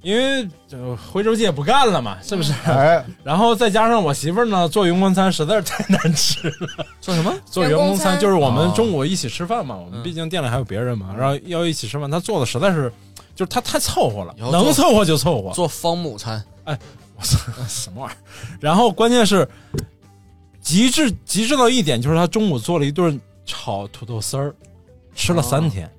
因为这徽州界不干了嘛，是不是？哎，然后再加上我媳妇儿呢做员工餐实在是太难吃了。做什么？做员工餐就是我们中午一起吃饭嘛，我嗯们毕竟店里还有别人嘛，然后要一起吃饭，他做的实在是，就是他太凑合了，能凑合就凑合。做方母餐。我操，什么玩意儿？然后关键是极致极致到一点，就是他中午做了一顿炒土豆丝儿，吃了三天。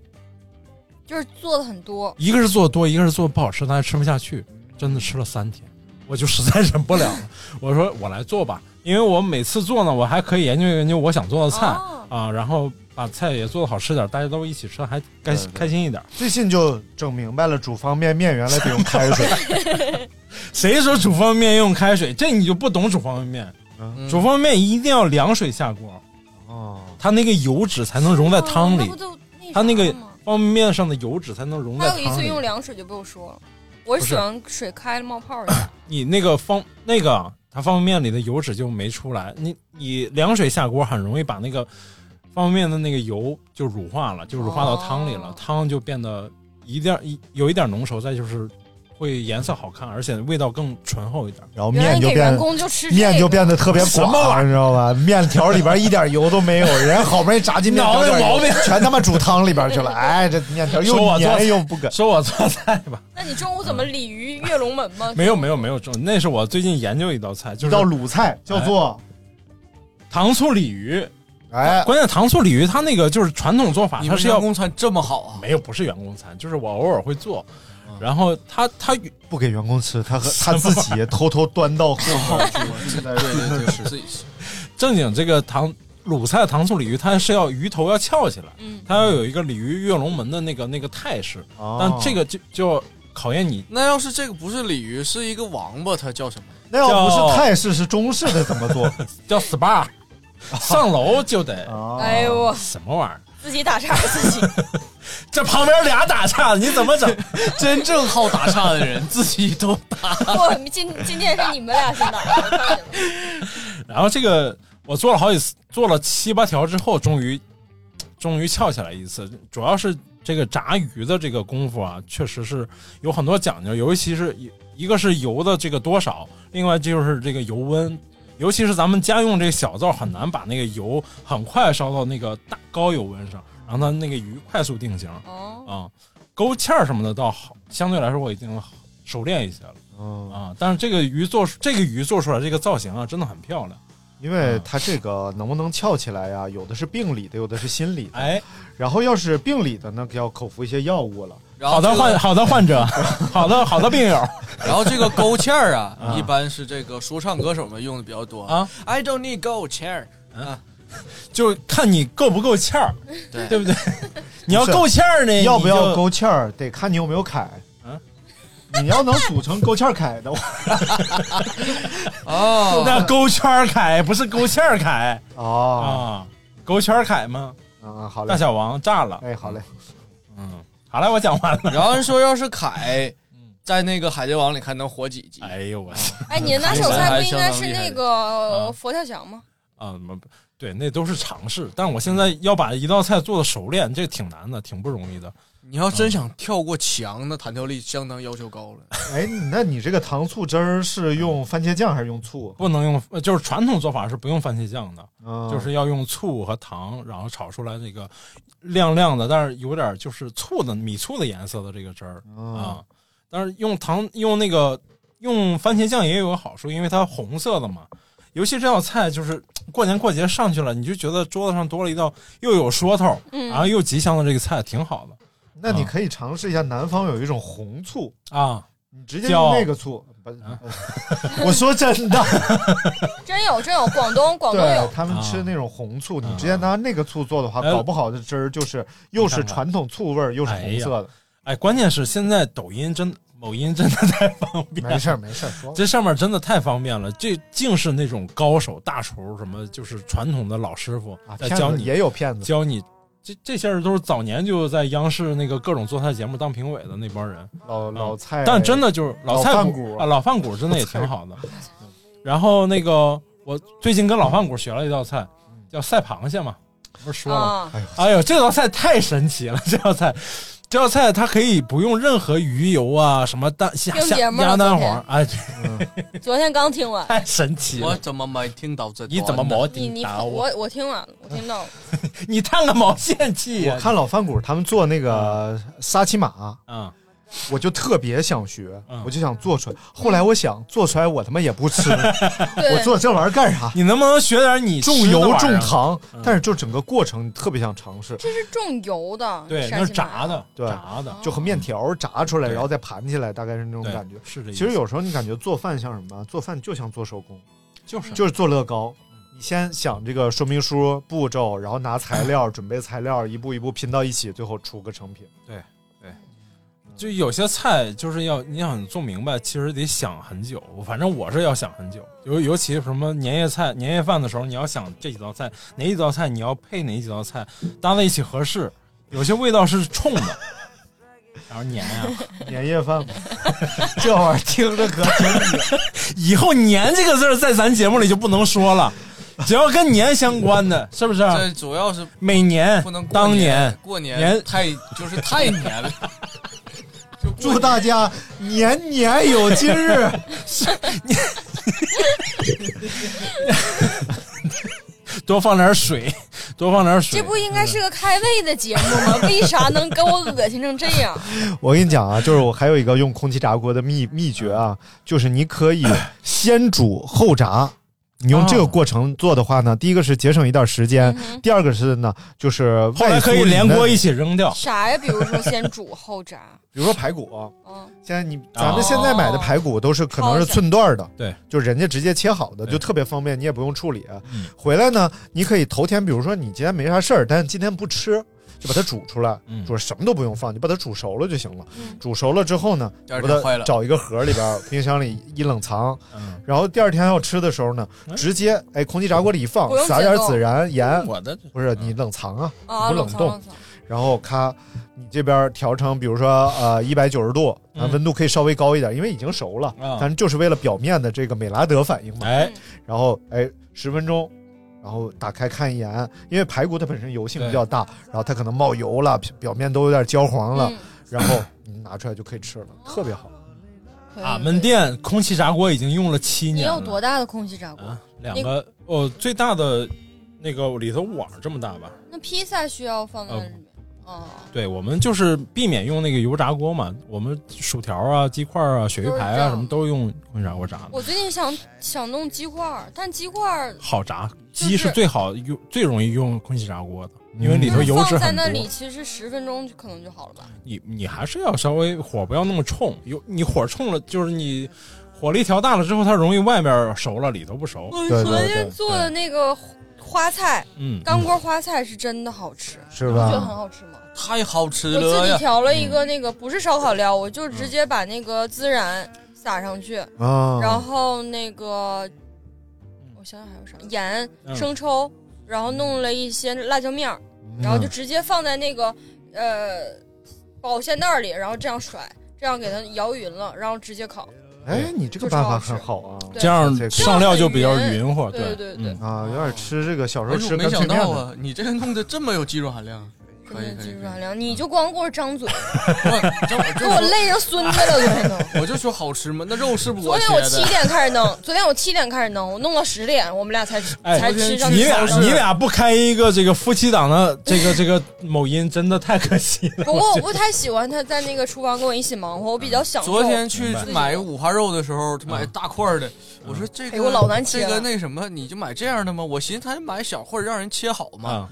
就是做的很多，一个是做的多，一个是做的不好吃，他还吃不下去，真的吃了三天，我就实在忍不了了。我说我来做吧，因为我每次做呢，我还可以研究研究我想做的菜、哦啊，然后把菜也做的好吃点，大家都一起吃，还开对对开心一点。最近就整明白了，煮方便面原来得用开水，谁说煮方便面用开水？这你就不懂煮方便面。嗯。煮方便面一定要凉水下锅，哦，它那个油脂才能融在汤里。它那个方便面上的油脂才能融在还有一次。用凉水就被我说了，我喜欢水开了冒泡的。你那个方那个它方便面里的油脂就没出来，你你凉水下锅很容易把那个方便面的那个油就乳化了，就乳化到汤里了，哦。汤就变得一点一有一点浓稠，再就是会颜色好看，而且味道更醇厚一点。然后面就变工就吃这面就变得特别寡，你知道吧？面条里边一点油都没有，人好不容易炸进面条脑袋里边毛病全他妈煮汤里边去了。哎，这面条又黏又不梗。说我做菜吧，那你中午怎么鲤鱼跃龙门吗？没有没有没有，这那是我最近研究一道菜，就是一道鲁菜叫做糖醋鲤鱼。哎，关键糖醋鲤鱼它那个就是传统做法，你们它是要员工餐这么好啊？没有不是员工餐，就是我偶尔会做，然后他他不给员工吃，他和他自己偷偷端到后方去。现在对对对，是自己吃。正经这个糖鲁菜糖醋鲤鱼，它是要鱼头要翘起来，嗯，它要有一个鲤鱼跃龙门的那个那个态势，哦但这个就就考验你那要是这个不是鲤鱼，是一个王八，它叫什么？那要不是泰式是中式的怎么做？叫 SPA，上楼就得啊哎呦，我什么玩意儿？自己打岔自己，这旁边俩打岔，你怎么整？真正好打岔的人自己都打。我今今天是你们俩先打 然后这个我做了好几次，做了七八条之后，终于终于翘起来一次。主要是这个炸鱼的这个功夫啊，确实是有很多讲究，尤其是一一个是油的这个多少，另外就是这个油温。尤其是咱们家用这个小灶，很难把那个油很快烧到那个大高油温上，让它那个鱼快速定型哦，啊。勾芡儿什么的倒好，相对来说我已经熟练一些了嗯，啊。但是这个鱼做这个鱼做出来这个造型啊，真的很漂亮。因为它这个能不能翘起来呀？有的是病理的，有的是心理的。哎，然后要是病理的，呢要口服一些药物了。好的然后这个患好的患者，好的好的病友 然后这个勾芡儿啊 啊，一般是这个说唱歌手们用的比较多啊。I don't need 勾芡儿，就看你够不够欠儿，对对不对？你要够欠儿呢，要不要？勾芡儿，得看你有没有凯。嗯你要能组成勾芡儿凯的话，哦，那勾圈凯不是勾芡凯哦，啊，勾圈凯吗？嗯，好嘞大，小王炸了，哎，好嘞，嗯，好了，我讲完了。然后人说要是凯在那个海贼王里看能活几集？哎呦我哎，你的拿手菜不应该是那啊个佛跳墙吗？啊，么对，那都是尝试。但是我现在要把一道菜做的熟练，这挺难的，挺不容易的。你要真想跳过墙，那弹跳力相当要求高了。哎，那你这个糖醋汁儿是用番茄酱还是用醋？不能用，呃就是传统做法是不用番茄酱的，嗯就是要用醋和糖，然后炒出来这个亮亮的，但是有点就是醋的米醋的颜色的这个汁儿嗯啊。但是用糖用那个用番茄酱也有个好处，因为它红色的嘛。尤其这道菜就是过年过节上去了，你就觉得桌子上多了一道又有说头，嗯然后又吉祥的这个菜，挺好的那你可以尝试一下，南方有一种红醋，啊。你直接用那个醋。不，我说真的，真有真有，广东广东有，他们吃那种红醋，你直接拿那个醋做的话，哎搞不好这汁儿就是又是传统醋味儿，又是红色的。哎，关键是现在抖音真某音真的太方便了，没事儿没事儿，这上面真的太方便了，这竟是那种高手大厨，什么就是传统的老师傅在教你也有骗子，教你。这这些人都是早年就在央视那个各种做菜节目当评委的那帮人，老老菜，但真的就是老菜饭骨骨啊，老饭骨真的也挺好的。然后那个我最近跟老饭骨学了一道菜，叫赛螃蟹嘛，不是说了吗？啊，哎呦，这道菜太神奇了！这道菜，这道菜它可以不用任何鱼油啊，什么蛋虾虾鸭蛋黄，哎，昨天刚听完，太神奇了！我怎么没听到这？你怎么没你你听到我我听完了，我听到。了，你叹个毛线气呀、我看老饭骨他们做那个沙琪玛，啊，我就特别想学嗯，我就想做出来。后来我想做出来，我他妈也不吃，我做这玩意儿干啥？你能不能学点你重油重糖嗯，但是就整个过程特别想尝试，这是重油的，对，那是炸的，对炸的，就和面条炸出来，然后再盘起来，大概是那种感觉。是这意思。其实有时候你感觉做饭像什么？做饭就像做手工，就是就是做乐高。你先想这个说明书步骤，然后拿材料，准备材料，一步一步拼到一起，最后出个成品。就有些菜就是要你想做明白，其实得想很久。反正我是要想很久，尤尤其什么年夜菜、年夜饭的时候，你要想这几道菜，哪几道菜你要配哪几道菜搭在一起合适。有些味道是冲的，然后年啊、年夜饭嘛，这玩意儿听着可挺野。以后“年”这个字儿在咱节目里就不能说了，只要跟年相关的，是不是？这主要是每年不能、过当年年、过年年太就是太年了。祝大家年年有今日。多放点水，多放点水。这不应该是个开胃的节目吗？为啥能给我恶心成这样？我跟你讲啊，就是我还有一个用空气炸锅的秘秘诀啊，就是你可以先煮后炸。你用这个过程做的话呢，第一个是节省一点时间，第二个是呢，就是后来可以连锅一起扔掉。啥呀？比如说先煮后炸，比如说排骨，嗯，现在你咱们现在买的排骨都是可能是寸段的，对，就人家直接切好的，就特别方便，你也不用处理。嗯回来呢，你可以头天，比如说你今天没啥事儿，但是今天不吃。就把它煮出来，嗯。煮什么都不用放，就把它煮熟了就行了。嗯。煮熟了之后呢，找一个盒里边，冰箱里一冷藏，嗯，然后第二天要吃的时候呢，直接哎空气炸锅里一放，撒点孜然盐，我的不是你冷藏啊，啊，不冷冻然后咔，你这边调成比如说呃一百九十度，啊嗯。温度可以稍微高一点，因为已经熟了，啊。但是就是为了表面的这个美拉德反应嘛。哎，然后哎十分钟，然后打开看一眼，因为排骨它本身油性比较大，然后它可能冒油了，表表面都有点焦黄了，嗯然后你拿出来就可以吃了，特别好。俺们店空气炸锅已经用了七年了。有多大的空气炸锅？啊？两个哦，最大的那个里头碗这么大吧？那披萨需要放在呃里面？哦，对，我们就是避免用那个油炸锅嘛。我们薯条啊、鸡块啊、鳕鱼排啊什么都用空气炸锅炸的，我最近想想弄鸡块，但鸡块好炸。就是鸡是最好用、最容易用空气炸锅的，因为里头油脂放在很多。那里，其实十分钟就可能就好了吧？你你还是要稍微火不要那么冲，有你火冲了，就是你火力调大了之后，它容易外面熟了，里头不熟。我昨天做的那个花菜，嗯，干锅花菜是真的好吃，是你不觉得？很好吃吗？太好吃了我自己！调了一个那个不是烧烤料，我就直接把那个孜然撒上去，啊，然后那个我想想还有啥，盐、嗯生抽，然后弄了一些辣椒面儿，然后就直接放在那个呃保鲜袋里，然后这样甩，这样给它摇匀了，然后直接烤。哎，你这个办法很好啊。对这样这个上料就比较匀乎。对对对嗯啊，有点吃这个小时候哎呦吃没想干脆面的。到啊，你这个弄得这么有技术含量，可以可以可以。技术含量，你就光 给我张嘴，我这我给我累成孙子了，昨天都。我就说好吃吗？那肉是不是昨天切的？我七点开始弄，昨天我七点开始弄，我弄到十点，我们俩才才吃上你俩你俩不开一个这个夫妻档的这个这个某音，真的太可惜了。不过我不太喜欢他在那个厨房跟我一起忙活，我比较享受。昨天去买五花肉的时候，他买大块儿的，我说这个哎我老难切这个那什么，你就买这样的吗？我寻思他买小块儿让人切好嘛。啊，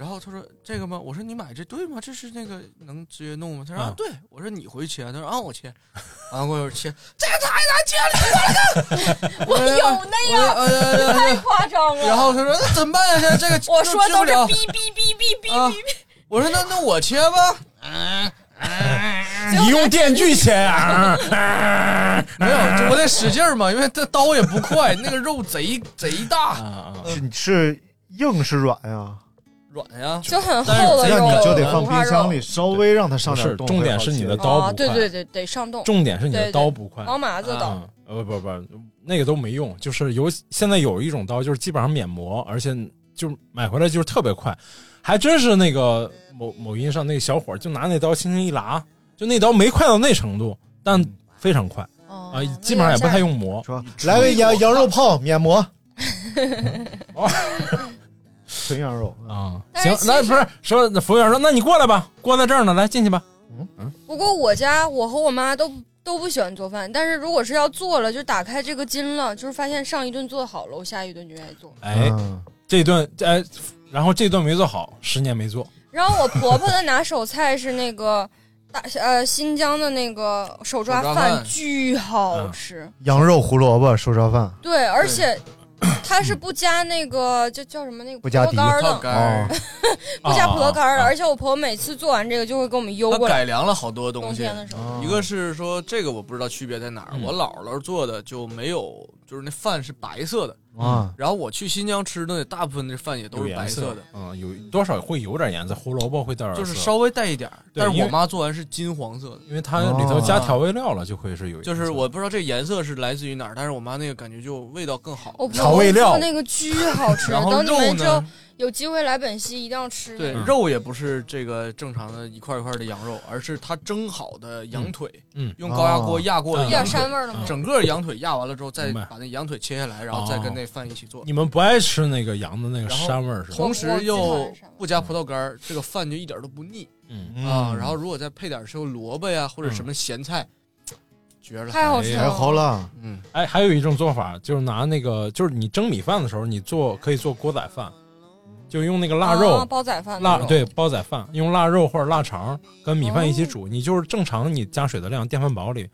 然后他说这个吗？我说你买这对吗？这是那个能直接弄吗？他说啊啊对。我说你回去切，他说啊我切，完了过一会儿切，这个太难切了，我有那样，太夸张了。然后他说那怎么办呀？现在这个我说都是哔哔哔哔哔啊哔哔。我说那那我切吧，你用电锯切呀？没有，就我得使劲儿嘛，因为这刀也不快，那个肉贼贼大，啊是是硬是软呀？软呀。就很但是那厚的肉，你就得放冰箱里，稍微让它上点冻。重点是你的刀啊，不快，对对对，得上冻。重点是你的刀不快。王麻子刀，啊，呃不不不，那个都没用，就是有现在有一种刀，就是基本上免磨，而且就买回来就是特别快，还真是那个某某音上那个小伙就拿那刀轻轻一拉，就那刀没快到那程度，但非常快哦啊，基本上也不太用磨。说来个羊羊肉泡免磨，纯羊肉啊，行，那不是说那服务员说，那你过来吧，锅在这儿呢，来进去吧。不过我家我和我妈都都不喜欢做饭，但是如果是要做了，就打开这个筋了，就是发现上一顿做好了，我下一顿就愿意做。哎，嗯这顿哎，然后这顿没做好，十年没做。然后我婆婆的拿手菜是那个大呃新疆的那个手抓饭，饭巨好吃。羊肉胡萝卜手抓饭对，而且 它是不加那个就叫什么那个不加底葡萄干的，干哦，不加葡萄干儿的。而且我婆婆每次做完这个就会给我们邮过来。改良了好多东西。冬天，的时候，哦。一个是说这个我不知道区别在哪儿，嗯。我姥姥做的就没有就是那饭是白色的。啊，然后我去新疆吃的大部分的饭也都是白色的，嗯，有多少会有点颜色，胡萝卜会带点就是稍微带一点儿。但是我妈做完是金黄色的，因为它里头加调味料了，就会是有就是我不知道这颜色是来自于哪儿，但是我妈那个感觉就味道更好。调味料。那个巨好吃，然后等你肉们就呢，有机会来本溪一定要吃。对，嗯。肉也不是这个正常的一块一块的羊肉，而是它蒸好的羊腿，嗯。用高压锅压过的嗯。有点羊腿，膻味儿了吗？整个羊腿压完了之后，再把那羊腿切下来，然后再跟那饭一起做。你们不爱吃那个羊的那个膻味儿是吧？同时又不加葡萄干儿，这个饭就一点都不腻嗯，啊。然后如果再配点什么萝卜呀或者什么咸菜，绝了！太好吃哎太了。好了，嗯，哎，还有一种做法，就是拿那个，就是你蒸米饭的时候，你做可以做锅仔饭，就用那个腊肉、啊煲仔饭腊对煲仔饭，用腊肉或者腊肠跟米饭一起煮。你就是正常你加水的量，电饭煲里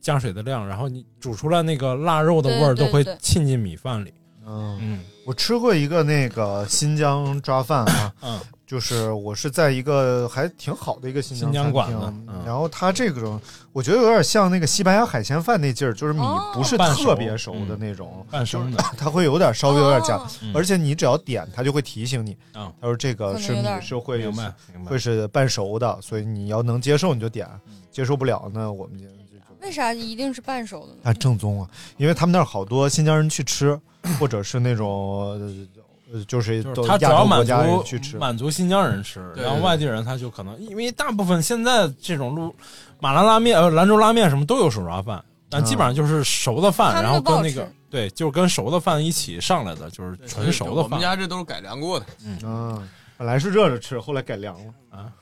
加水的量，然后你煮出来那个腊肉的味儿都会沁进米饭里。嗯，嗯。我吃过一个那个新疆抓饭啊，嗯。就是我是在一个还挺好的一个新新疆餐厅馆子嗯然后它这种我觉得有点像那个西班牙海鲜饭那劲儿，就是米哦不是特别熟的那种，半生的，它会有点稍微有点加，哦嗯。而且你只要点，它就会提醒你，啊，他说这个是米是会明白会。是半熟的，所以你要能接受你就点，接受不了那，我们就为啥一定是半熟的呢？它正宗啊，因为他们那儿好多新疆人去吃，或者是那种呃就是就是都它主要满足去吃，满足新疆人吃，然后外地人他就可能因为大部分现在这种路马兰拉面、呃兰州拉面什么都有手抓饭，但基本上就是熟的饭，然后跟那个对，就是跟熟的饭一起上来的，就是纯熟的我们。家这都是改良过的。嗯，本来是热着吃，后来改良了啊。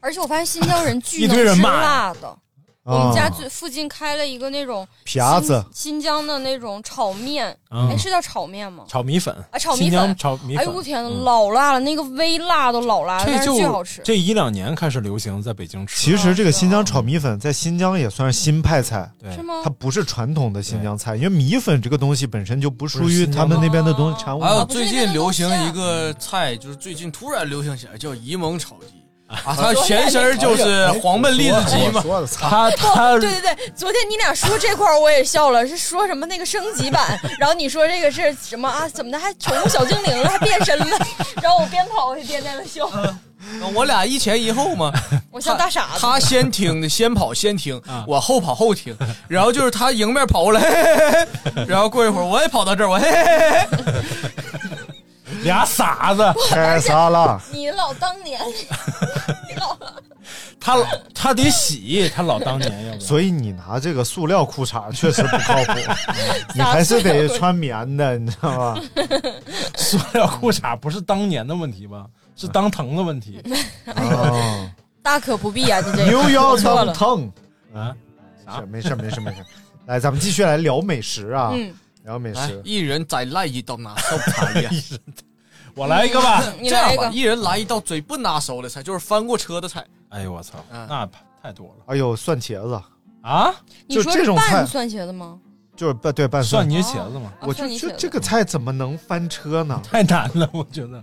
而且我发现新疆人 巨一能吃堆人骂呀辣的。我们家啊最附近开了一个那种皮子新新疆的那种炒面，嗯哎，是叫炒面吗？炒米粉啊炒米新疆粉炒米粉。哎呦我天呐，嗯老辣了，那个微辣都老辣了，但是这就巨好吃。这一两年开始流行在北京吃，其实这个新疆炒米粉在新疆也算是新派菜，对是吗它？不是传统的新疆菜，因为米粉这个东西本身就不属于他们那边的东西产物。还有最近流行一个菜，就是最近突然流行起来，叫沂蒙炒鸡啊，他全身就是黄焖栗子鸡嘛。他他对对对，昨天你俩说这块儿我也笑了，是说什么那个升级版，然后你说这个是什么啊？怎么的还宠物小精灵了，还变身了？然后我边跑边边在那笑，我俩一前一后嘛，我像大傻子。他先听的，先跑先听啊，我后跑后听，然后就是他迎面跑过来，嘿嘿嘿然后过一会儿我也跑到这儿，我嘿嘿嘿嘿，俩傻子，太傻了，你老当年，你老 他老他得洗，他老当年要不所以你拿这个塑料裤衩确实不靠谱，你还是得穿棉的，你知道吧？塑料裤衩不是当年的问题吧？是当疼的问题哦，大可不必啊！你这牛腰错了。当疼，啊！是没事没事没事。来，咱们继续来聊美食啊，嗯，来聊美食。一人再来一道拿手菜呀。我来一个吧。你来一个这样吧，，一人来一道最不拿手的菜，就是翻过车的菜。哎呦我操，嗯那太多了哎呦，蒜茄子啊！就你说这种菜拌蒜茄子吗？就是拌对拌蒜蒜，泥茄子嘛，啊我就觉得蒜泥茄子这个菜怎么能翻车呢？太难了，我觉得。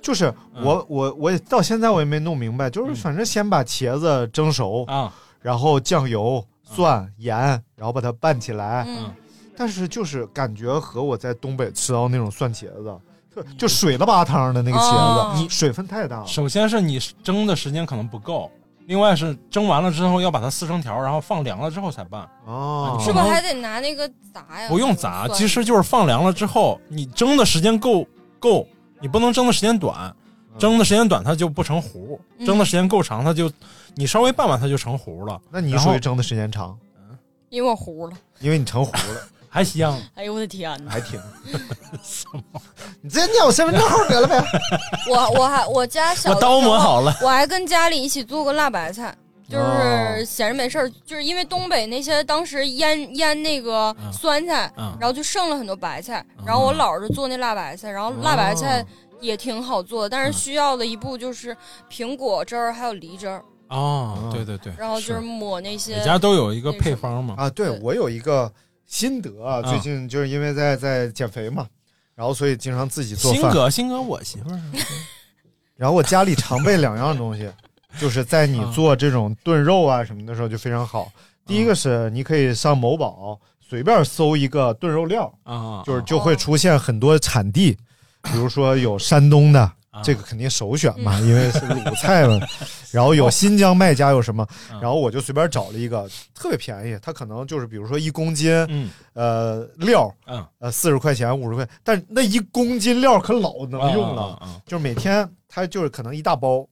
就是我我我也到现在我也没弄明白，就是嗯反正先把茄子蒸熟，啊，然后酱油、蒜、盐，然后把它拌起来。嗯，但是就是感觉和我在东北吃到那种蒜茄子，就就水了吧汤的那个茄哦子，你水分太大了。首先是你蒸的时间可能不够，另外是蒸完了之后要把它撕成条，然后放凉了之后才拌，哦，是不是还得拿那个砸呀？不用砸，其实就是放凉了之后，你蒸的时间够够，你不能蒸的时间短，蒸的时间短它就不成糊，嗯。蒸的时间够长它就你稍微拌完它就成糊了，那你属于蒸的时间长，因为我糊了。因为你成糊了，还香。哎呦我的天哪！还挺。你直接念我身份证号得了呗。我我还我家小刀磨好了，我还跟家里一起做过辣白菜，就哦。是闲着没事儿，就是因为东北那些当时腌腌那个嗯。酸菜，嗯。然后就剩了很多白菜，然后我姥儿就做那辣白菜，然后辣白菜也挺好做的，但是需要的一步就是苹果汁儿还有梨汁儿，哦，对对对，然后就是抹那些每家都有一个配方嘛，啊，对对。我有一个心得啊，啊最近就是因为在在减肥嘛，然后所以经常自己做新饭。哥新哥我媳妇儿 然后我家里常备两样东西，就是在你啊做这种炖肉啊什么的时候就非常好。第一个是你可以上某宝随便搜一个炖肉料，啊，就是就会出现很多产地，比如说有山东的，啊这个肯定首选嘛，因为是鲁菜嘛。然后有新疆卖家有什么，嗯。然后我就随便找了一个特别便宜，它可能就是比如说一公斤，嗯。呃料，嗯。呃四十块钱五十块，但那一公斤料可老能用了，就是每天它就是可能一大包。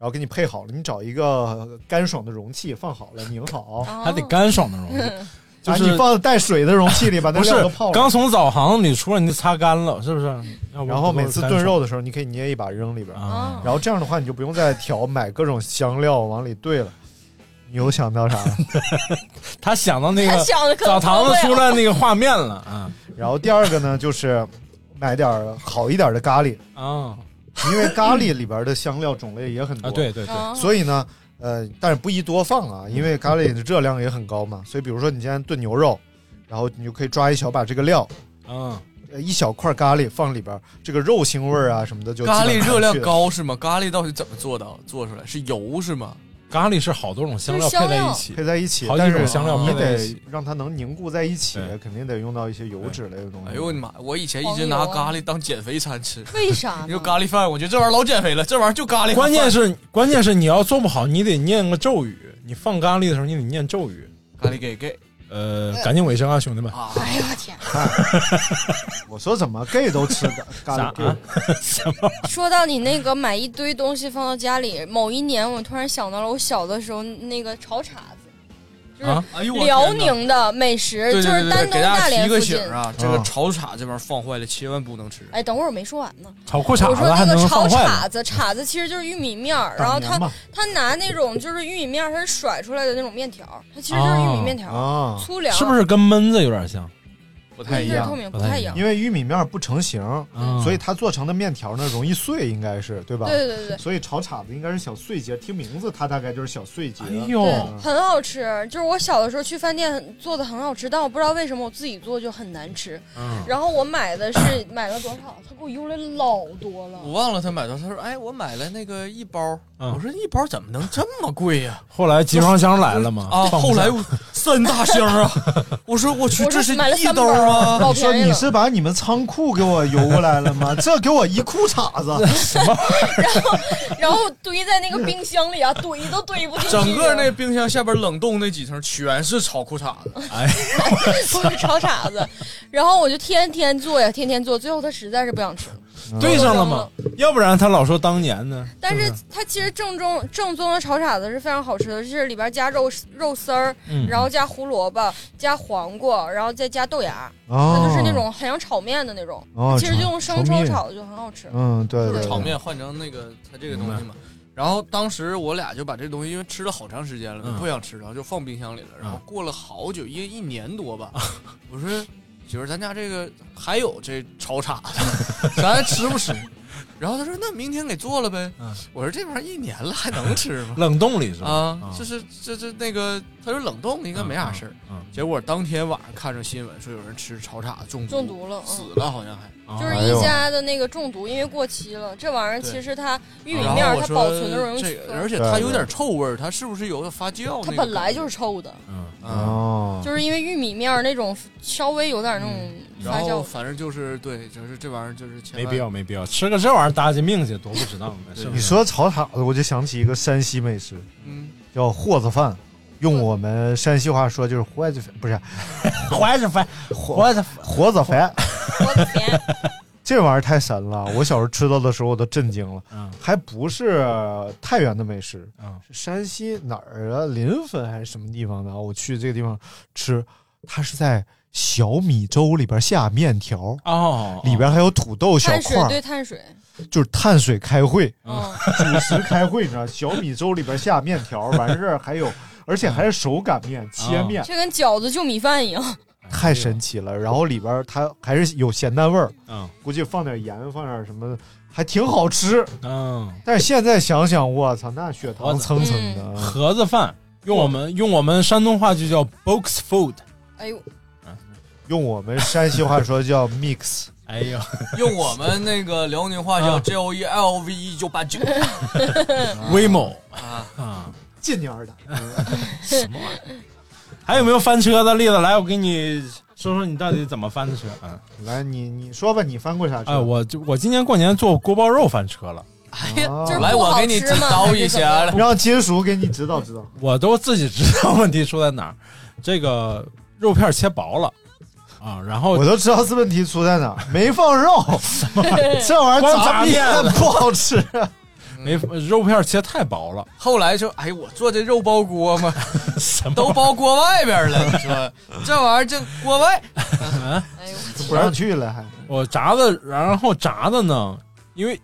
然后给你配好了，你找一个干爽的容器放好了，拧好，哦。还得干爽的容器，就啊，是你放带水的容器里把那不是料都泡了。刚从澡堂里出来，你就擦干了，是不是？然后每次炖肉的时候，你可以捏一把扔里边，然后这样的话，你就不用再调买各种香料往里兑了。你又想到啥？他想到那他个澡堂子出来那个画面了啊然后第二个呢，就是买点儿好一点的咖喱，啊因为咖喱里边的香料种类也很多。啊！对对对，啊所以呢，呃，但是不宜多放啊，因为咖喱的热量也很高嘛。所以比如说你今天炖牛肉，然后你就可以抓一小把这个料，嗯，呃一小块咖喱放里边，这个肉腥味儿啊什么的就咖喱热量。高是吗？咖喱到底怎么做到做出来？是油是吗？咖喱是好多种香料配在一起配，在一起，好几种香料你得配在一起让它能凝固在一起，肯定得用到一些油脂类的东西。哎呦我的妈！我以前一直拿咖喱当减肥餐吃。为啥呢？你说咖喱饭，我觉得这玩意儿老减肥了，这玩意儿就咖喱。关键是关键是你要做不好，你得念个咒语。你放咖喱的时候，你得念咒语。咖喱给给呃，赶紧卫生啊，兄弟们！啊！哎呦我天！我说怎么 gay 都吃的咖啥喱 什么？说到你那个买一堆东西放到家里，某一年我突然想到了我小的时候那个炒叉子，就是啊哎呦我辽宁的美食，就是丹东大家提个连附近醒。啊，这个炒叉这玩意儿放坏了千万不能吃。哎，等会儿我没说完呢。炒裤衩我说子还能那个炒？叉子，叉子其实就是玉米面儿，然后他他拿那种就是玉米面儿，他是甩出来的那种面条儿，它其实就是玉米面条粗粮，是不是跟焖子有点像？不太一样透，明，不太一样。因为玉米面不成形，嗯所以它做成的面条呢容易碎，应该是对吧？对对对对。所以炒叉子应该是小碎节，听名字它大概就是小碎节。哎呦，很好吃。就是我小的时候去饭店做的很好吃，但我不知道为什么我自己做就很难吃。嗯，然后我买的是买了多少？他给我邮来老多了。我忘了他买多少。他说：“哎，我买了那个一包。”嗯我说：“一包怎么能这么贵呀 后来集装箱来了吗？啊，放不下后来我三大箱啊！我说我去，我这是买了一兜吗？老你说便宜了。你是把你们仓库给我邮过来了吗？这给我一裤衩子，然后然后堆在那个冰箱里啊，堆都堆不进去。整个那冰箱下边冷冻那几层全是炒裤衩子，不是炒衩子，然后我就天天做呀，天天做，最后他实在是不想吃了。对上了吗？要不然他老说当年呢。但是它其实正宗正宗的炒傻子是非常好吃的，就是里边加肉肉丝儿，嗯然后加胡萝卜，加黄瓜，然后再加豆芽，哦它就是那种很像炒面的那种。哦其实就用生抽炒的就很好吃。嗯，对对，炒面换成那个它这个东西嘛。然后当时我俩就把这东西，因为吃了好长时间了，嗯不想吃然后，就放冰箱里了。然后过了好久，一一年多吧，我说媳妇儿，咱家这个还有这炒叉子，咱还吃不吃？然后他说：“那明天给做了呗。嗯我说：“这玩意儿一年了还能吃吗？”冷冻里是吧？啊，这是这这那个，他说冷冻应该没啥事儿。嗯结果当天晚上看着新闻说有人吃炒叉中毒，中毒了嗯死了好像还。嗯就是一家的那个中毒，因为过期了。这玩意儿其实它玉米面儿它保存的容易这个，而且它有点臭味儿，它是不是有发酵？它本来就是臭的，嗯，哦，就是因为玉米面儿那种稍微有点那种发酵。然后反正就是对，就是这玩意儿就是没必要，没必要，吃个这玩意儿搭进命去，多不值当呢。是不是你说炒塔子，我就想起一个山西美食，嗯，叫和子饭。用我们山西话说就是活子饭，不是 活着饭，活子活子饭。我的天，这玩意儿太神了！我小时候吃到的时候我都震惊了，嗯还不是太原的美食，嗯是山西哪儿啊？临汾还是什么地方的啊？我去这个地方吃，它是在小米粥里边下面条，哦，里边还有土豆小碳水块儿，对碳水，就是碳水开会，嗯，主食开会，你知道？小米粥里边下面条，完事儿还有，而且还是手擀面、切面，这跟饺子就米饭一样。太神奇了。然后里边它还是有咸淡味儿，嗯。估计放点盐，放点什么，还挺好吃。嗯，但是现在想想，我操，那血糖蹭蹭的。嗯。盒子饭，用我们用我们山东话就叫 box food。哎呦，用我们山西话说叫 mix，哎呦，用我们那个辽宁话叫啊。J O E L V 一九八九。威猛啊，啊，近点儿的。什么玩意儿？还有没有翻车的例子？来，我给你说说你到底怎么翻的车啊？来，你你说吧，你翻过啥车？哎，我就我今年过年做锅包肉翻车了，哎呀，啊来，我给你指导一下。让金属给你指导指导。我都自己知道问题出在哪儿。这个肉片切薄了啊，然后我都知道是问题出在哪儿，没放肉，这玩意儿光咋面砸面不好吃？没肉片切太薄了，后来就，哎，我做这肉包锅嘛，都包锅外边了。你说 这玩意儿这锅外，哎呦，不让去了还。我炸的，然后炸的呢，因为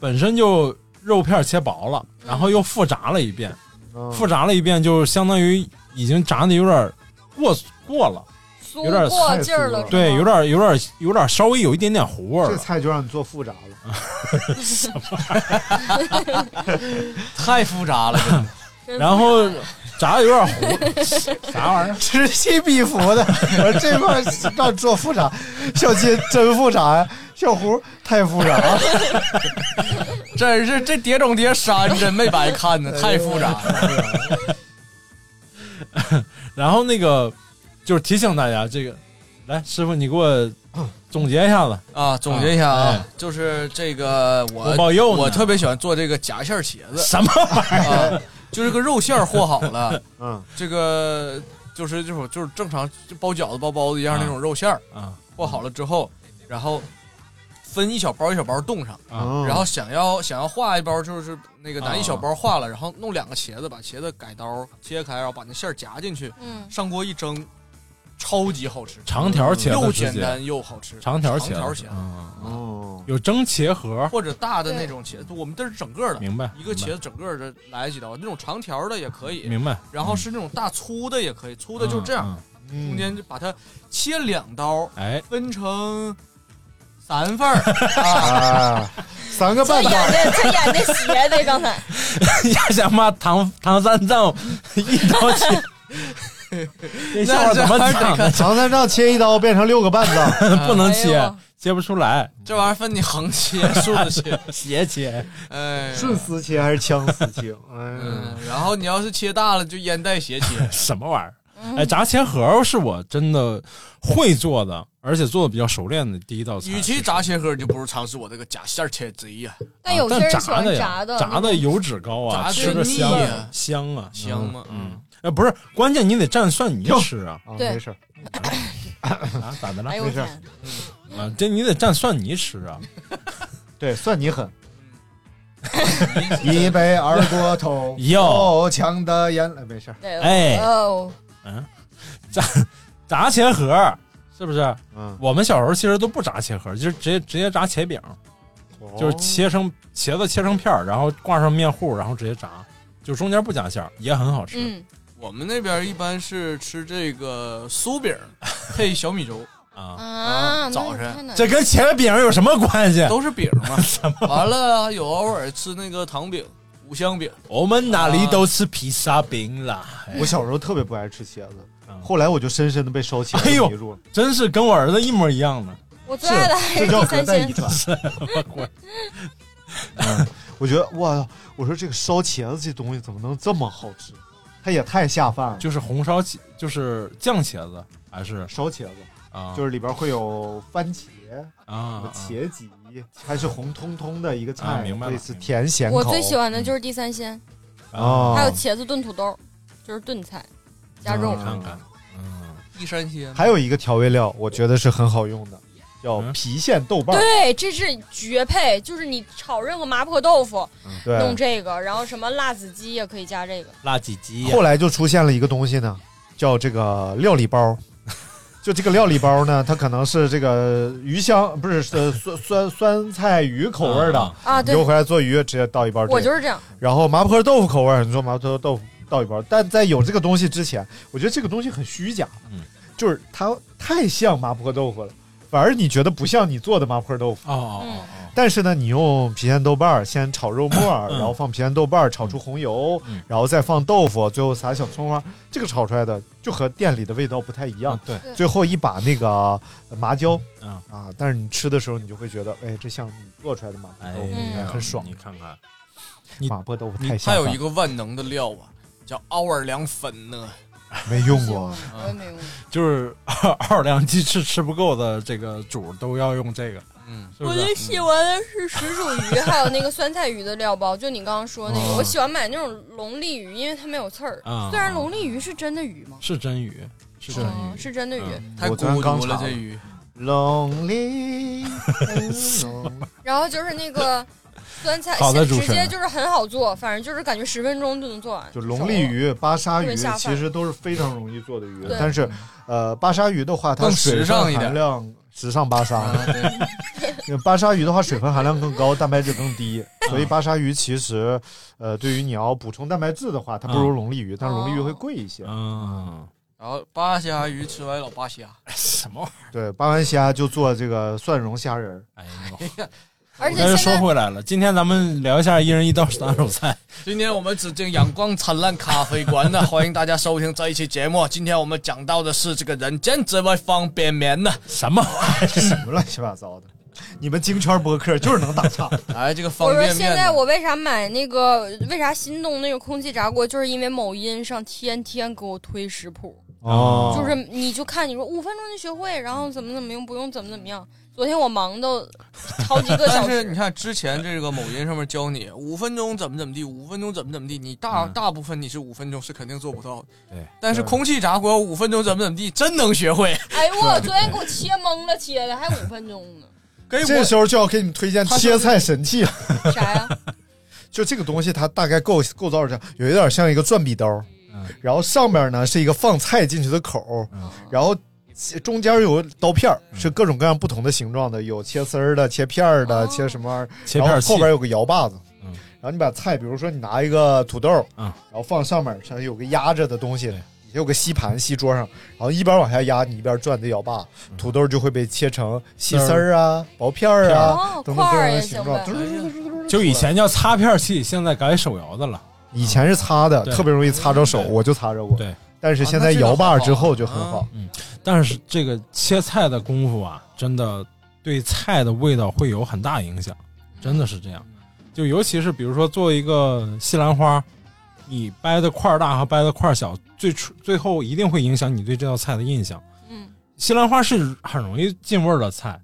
本身就肉片切薄了，然后又复炸了一遍，嗯复炸了一遍，就相当于已经炸的有点过过了，酥有点过劲儿了，太对，有点有点有点稍微有一点点糊味儿了。这菜就让你做复杂了。太复杂了。然后炸的有点糊，啥玩意儿？此起彼伏的，我说这块儿让做复杂，小金真复杂呀，小胡太复杂了。真是这碟中谍三真没白看呢，太复杂了。然后那个就是提醒大家，这个来师傅，你给我总结一下子。啊，总结一下啊，哎。就是这个我锅包肉我特别喜欢做这个夹馅儿茄子。什么玩意儿？啊，就是个肉馅儿和好了，嗯，这个就是这种就是正常就包饺子包包子一样那种肉馅儿。啊和好了之后，然后分一小包一小包冻上，然后想要想要化一包，就是那个拿啊一小包化了，然后弄两个茄子，把茄子改刀切开，然后把那馅儿夹进去，嗯，上锅一蒸，超级好吃，长条茄子又简单又好吃。长条茄子，长条茄子。嗯嗯哦，有蒸茄盒，或者大的那种茄子，我们这是整个的，明白？一个茄子整个的来几刀，那种长条的也可以，明白？然后是那种大粗的也可以，粗的就这样，中间就把它切两刀，哎，分成三份儿。啊，啊，三个他半刀，演的他演的邪的，刚才。呀想把唐唐三藏一刀切，这笑话怎么讲的？长三丈切一刀变成六个半脏，不能切哎，切不出来，这玩意儿分你横切、竖着切，斜切。哎，顺丝切还是枪丝切？嗯，嗯，然后你要是切大了，就烟袋斜切。什么玩意儿？哎，炸茄盒是我真的会做的，而且做的比较熟练的第一道菜。与其炸茄盒，就不如尝试我这个夹馅儿切贼呀，但有些啊但人喜欢炸的呀炸的，油脂高啊，炸吃着香啊香啊，香吗？嗯嗯，，哎，不是，关键你得蘸蒜泥吃啊啊，对没事儿，啊，咋的了哎？呦我没事天，啊，这你得蘸蒜泥吃啊，对，蒜你狠。一杯二锅头，哟哦，强的眼泪，没事儿。对哎哦，嗯，炸炸茄盒是不是？嗯，我们小时候其实都不炸茄盒，就是直接直接炸茄饼，就是切成茄子切成片儿，然后挂上面糊，然后直接炸，就中间不加馅儿，也很好吃。嗯，我们那边一般是吃这个酥饼配小米粥，啊，啊，早晨这跟茄子饼有什么关系？都是饼嘛。完了有偶尔吃那个糖饼、五香饼，我们哪里都吃披萨饼啦，我小时候特别不爱吃茄子嗯，后来我就深深的被烧茄子迷住了。真是跟我儿子一模一样的。我最爱的还这是地三叫隔代遗鲜，传。嗯，我觉得哇，我说这个烧茄子这东西怎么能这么好吃？它也太下饭了。就是红烧茄，就是酱茄子还是？烧茄子，啊，就是里边会有番茄、啊什么茄吉，还是红彤彤的一个啊菜，明白类似甜咸口。我最喜欢的就是地三鲜，哦，还有茄子炖土豆，就是炖菜加肉。看看，嗯，地三鲜，还有一个调味料，我觉得是很好用的，叫嗯郫县豆瓣儿。对，这是绝配，就是你炒任何麻婆豆腐弄对，这个，然后什么辣子鸡也可以加这个。辣鸡鸡后来就出现了一个东西呢，叫这个料理包。就这个料理包呢，它可能是这个鱼香，不是呃酸酸酸菜鱼口味的，啊啊，对你就，回来做鱼，直接倒一包这个。我就是这样。然后麻婆豆腐口味，你说麻婆豆腐倒一包，但在有这个东西之前，我觉得这个东西很虚假，嗯就是它太像麻婆豆腐了，反而你觉得不像你做的麻婆豆腐。哦哦嗯哦但是呢，你用郫县豆瓣儿先炒肉末 然后放郫县豆瓣儿炒出红油，嗯然后再放豆腐，最后撒小葱花，这个炒出来的就和店里的味道不太一样哦，。对，最后一把那个麻椒嗯，啊，但是你吃的时候，你就会觉得，哎，这像你做出来的麻婆哎豆腐，嗯很爽。你看看，你麻婆豆腐太下饭了还有一个万能的料啊，叫奥尔良粉呢。没用过。我也没用过。就是二二两鸡翅吃不够的这个主都要用这个，嗯，是是？我最喜欢的是水煮鱼，还有那个酸菜鱼的料包。就你刚刚说那个，哦我喜欢买那种龙利鱼，因为它没有刺儿。啊虽然龙利鱼是真的鱼吗？是真鱼，是真嗯，鱼，是真的鱼。太孤独了这鱼。Lonely，然后就是那个酸菜，好的主持人。直接就是很好做，反正就是感觉十分钟就能做完。就龙利鱼、巴沙鱼其实都是非常容易做的鱼，但是呃，巴沙鱼的话，它更水分含量时尚巴沙，巴沙鱼的话，水分含量更高，蛋白质更低，所以巴沙鱼其实，呃，对于你要补充蛋白质的话，它不如龙利鱼，但是龙利鱼会贵一些。嗯，然后巴虾鱼吃完老巴虾，什么玩意儿？对，八完虾就做这个蒜蓉虾仁哎呀，而且但是说回来了，今天咱们聊一下一人一道拿手菜。今天我们指定阳光灿烂咖啡馆呢，欢迎大家收听这一期节目。今天我们讲到的是这个人间之味方便面呢。什么玩意儿？什么乱七八糟的？你们京圈播客就是能打岔。哎，这个方便面我说，现在我为啥买那个，为啥心动那个空气炸锅，就是因为某音上天天给我推食谱，哦就是你就看你说五分钟就学会，然后怎么怎么用，不用怎么怎么样。昨天我忙到好几个小但是你，看之前这个某音上面教你五分钟怎么怎么地，五分钟怎么怎么地，你大、嗯。大部分你是五分钟是肯定做不到的。对，但是空气炸锅五分钟怎么怎么地，真能学会。哎呦我昨天给我切懵了，切的还五分钟呢，给我这时候就要给你们推荐切菜神器了。啥呀？就这个东西，它大概构构造是这样，有一点像一个转笔刀，嗯。然后上面呢是一个放菜进去的口，嗯。然后中间有刀片儿，是各种各样不同的形状的，有切丝儿的、切片儿的、哦切什么玩意儿，切片器然后后边有个摇把子。嗯然后你把菜，比如说你拿一个土豆，嗯然后放上面，上面有个压着的东西，有个吸盘吸桌上，然后一边往下压，你一边转的摇把，嗯土豆就会被切成细丝儿啊、薄片儿啊哦等等各块儿样的形状就以前叫擦片器，现在改手摇的了。以前是擦的，特别容易擦着手，我就擦着过。对，但是现在摇把之后就很好。嗯但是这个切菜的功夫啊，真的对菜的味道会有很大影响，真的是这样。就尤其是比如说做一个西兰花，你掰的块儿大和掰的块儿小，最初最后一定会影响你对这道菜的印象。嗯，西兰花是很容易进味儿的菜，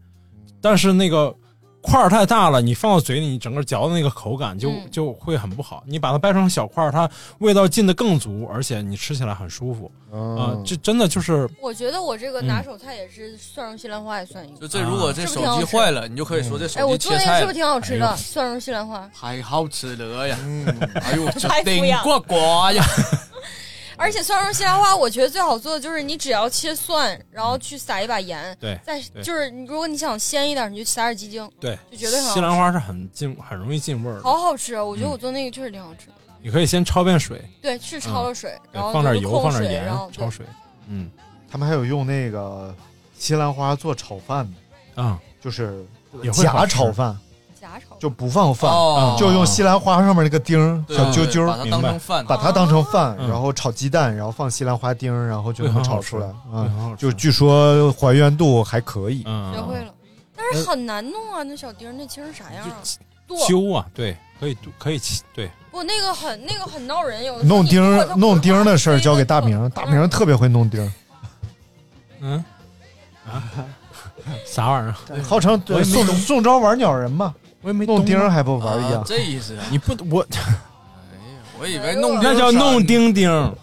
但是那个块儿太大了，你放到嘴里，你整个嚼的那个口感就、嗯就会很不好。你把它掰成小块儿，它味道进的更足，而且你吃起来很舒服啊、嗯，这真的就是我觉得我这个嗯拿手菜也是蒜蓉西兰花也算一个。就这，如果这手机坏了，你就可以说这哎，手机切菜了做那个是不是挺好吃的？哎蒜蓉西兰花，太好吃了呀！嗯，哎呦，顶呱呱呀！而且蒜蓉西兰花，我觉得最好做的就是你只要切蒜，然后去撒一把盐，对再就是如果你想鲜一点，你就撒点鸡精，对，就绝对很好西兰花是很进很容易进味儿。好好吃啊！我觉得嗯我做那个确实挺好吃的。你可以先焯遍水，对，去焯了水，对然后放点油，放点盐然后，焯水。嗯他们还有用那个西兰花做炒饭的，啊，就是假炒饭，就不放饭，哦就用西兰花上面那个丁儿对小揪揪儿，把它当成饭，把它当成饭，嗯然后炒鸡蛋，然后放西兰花丁儿，然后就会很好能炒出来吃会啊。很好吃就据说还原度还可以。嗯，学会了，但是很难弄啊！那小丁儿那青是啥样啊？剁揪啊，对，可以可以切，对，不那个很那个很闹人，有的时候弄丁弄丁儿的事儿交给大明，大明特别会弄丁儿，嗯啊，啥玩意儿？号称我也没宋弄宋招玩鸟人嘛，我也没弄钉还不玩一啊样。这意思啊？你不我哎呀，我以为弄那叫弄丁丁，什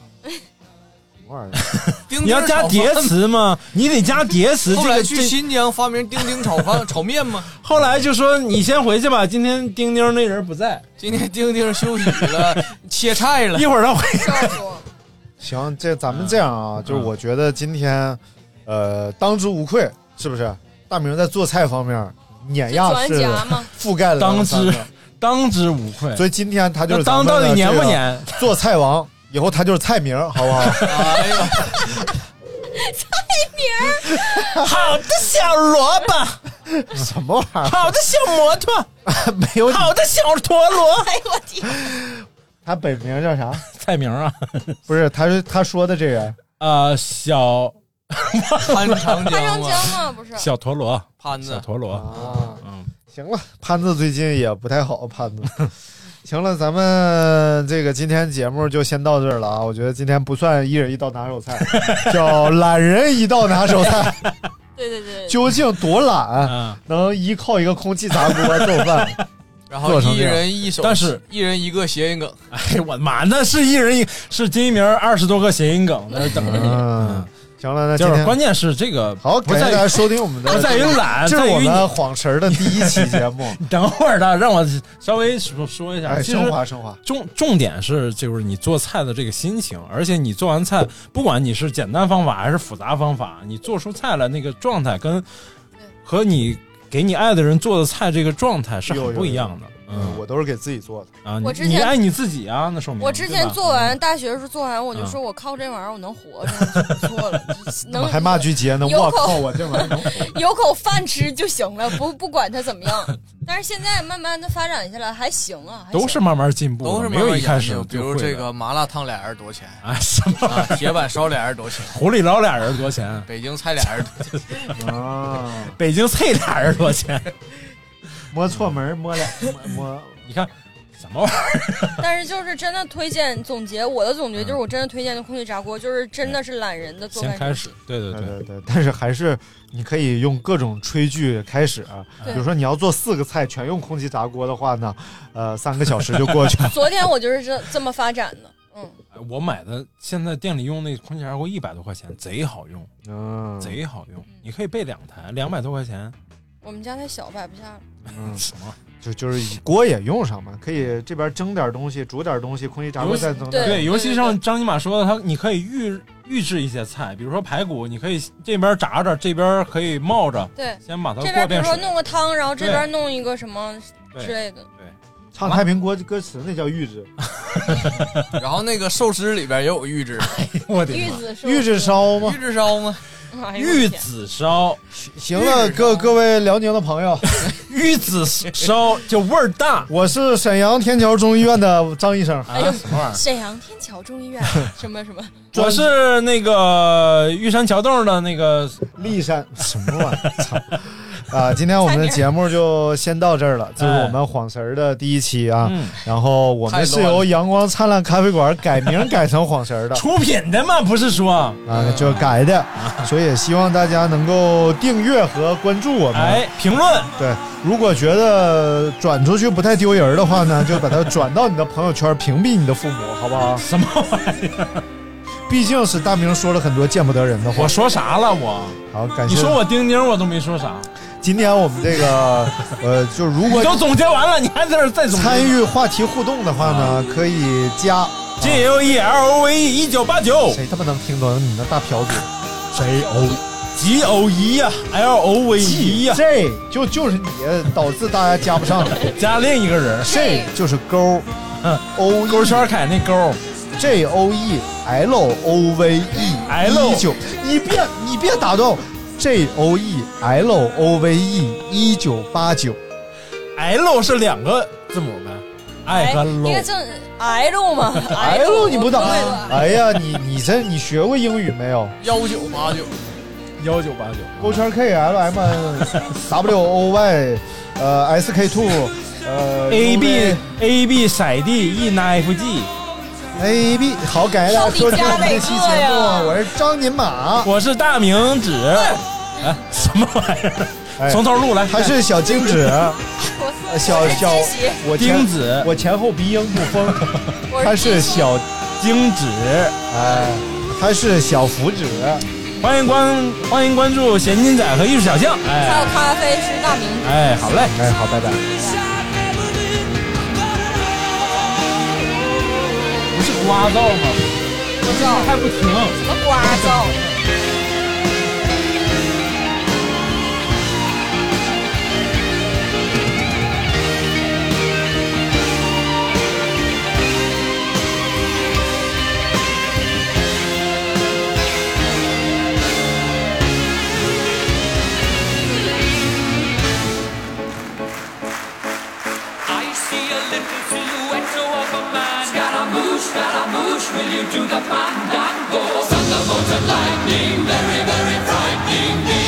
么玩意儿？你要加叠。词吗？你得加叠词。后来去新疆发明丁丁炒饭炒面吗？后来就说你先回去吧，今天丁丁那人不在，今天丁丁休息了，切菜了一。会儿他回。笑死我！行，这咱们这样啊，就是我觉得今天，呃，当之无愧，是不是？大明在做菜方面碾压专式家嘛，覆盖了当之 当之无愧。所以今天他就是当到底黏不这个黏？做菜王，以后他就是菜名，好不好？哎呀，好的小萝卜，什么玩意儿好的小摩托，没有，好的小陀螺。哎呦我天！他本名叫啥？菜名啊，不是，他是他说的这个呃，小潘 长潘长江吗，不是？小陀螺，潘子，小陀螺。啊。嗯，行了，潘子最近也不太好，潘子。行了，咱们这个今天节目就先到这儿了啊！我觉得今天不算一人一道拿手菜，叫懒人一道拿手菜。对对对，究竟多懒，嗯，能依靠一个空气炸锅做饭？然后一做成这样人一手，但是一人一个谐音梗，哎，我的妈，那是一人一是金一鸣二十多个谐音梗在那等着你。嗯，行了，那就是关键是这个好，不在于感谢大家收听我们的，不在于懒，这是我在于们晃神儿的第一期节目。你等会儿的，让我稍微说说一下。哎，其实升华升华，重重点是就是你做菜的这个心情，而且你做完菜，不管你是简单方法还是复杂方法，你做出菜来那个状态跟和你给你爱的人做的菜这个状态是很不一样的。嗯，我都是给自己做的。啊，你我之前你爱你自己啊，那说明我之前做完大学的时候做完，我就嗯说我靠这玩意儿我能活着就不错了，能还骂句街呢，我靠，我这玩意儿能活。有口饭吃就行了，不不管它怎么样。但是现在慢慢的发展下来还行啊，都是慢慢进步，都是没有一开始比如这个麻辣烫俩人多少钱？啊什么啊，铁板烧俩人多少钱？狐狸捞俩人多少钱？北京菜俩人多少钱？啊，北京菜俩人多少钱？摸错门，摸俩 摸摸。你看什么玩意儿？但是就是真的推荐总结，我的总结嗯就是我真的推荐的空气炸锅，就是真的是懒人的做饭。先开始，对对对，对对对，但是还是你可以用各种炊具开始啊。比如说你要做四个菜全用空气炸锅的话呢，呃，三个小时就过去了。昨天我就是这这么发展的，嗯，哎我买的现在店里用那空气炸锅一百多块钱，贼好用，嗯，贼好用。你可以备两台，两百多块钱。我们家太小摆不下了。嗯，什么？就就是锅也用上嘛，可以这边蒸点东西，煮点东西，空气炸锅再蒸。对对，尤其像张尼玛说的，他你可以预预制一些菜，比如说排骨，你可以这边炸着，这边可以冒着，对，先把它这边比如说过遍水。弄个汤，然后这边弄一个什么对之类的。对唱太平锅歌词那叫预制，然后那个寿司里边也有预制，我的妈！玉子是预制烧吗预？制烧吗？玉子烧，行了，各各位辽宁的朋友，玉子烧就味儿大。我是沈阳天桥中医院的张医生。哎呦啊什么玩意儿？沈阳天桥中医院 什么什么，我是那个玉山桥洞的那个，骊山什么玩意儿？操！啊，今天我们的节目就先到这儿了，这是我们晃神儿的第一期啊。嗯，然后我们是由阳光灿烂咖啡馆改名改成晃神儿的出品的嘛，不是说，啊，就改的，所以也希望大家能够订阅和关注我们。哎，评论对，如果觉得转出去不太丢人的话呢，就把它转到你的朋友圈，屏蔽你的父母，好不好？什么玩意儿？毕竟是大明说了很多见不得人的话我。说啥了？我好，感谢。你说我钉钉，我都没说啥。今天我们这个呃，就如果你都总结完了，你还在这儿再总结？参与话题互动的话呢，可以加 J O E L O V E 一九八九谁他妈能听懂你那大瓢嘴 J O G O E 呀，L O V E 呀，？J 就就是你导致大家加不上来 加另一个人，，J 就是勾嗯，O 勾圈凯那勾，J O E L O V E L 一九，你别你别打断我，J O E L O V E 一九八九，L 是两个字母呗，I 和应该 L。正 L 嘛？L 你不打。对吧？哎呀，你你这你学过英语没有？幺九八九，幺九八九，勾圈 K L M N W O Y，呃 S K two，呃 A B A B 骰 D E N F G，A B，好，感谢大家收听我们这期节目，我是张金马，我是大明指，哎，什么玩意儿？哎。从头录来，他是小金指，呃小小我前丁子。我前后鼻音不丰，我他是小精指，哎，他是小福指，欢迎关欢迎关注咸金仔和艺术小象，还哎有咖啡是大明。哎，好嘞。哎，好，拜拜。刮噪吗？不噪还不停。什么刮噪？Scaramouche, will you do the fandango? Thunderbolt and lightning, very, very frightening me.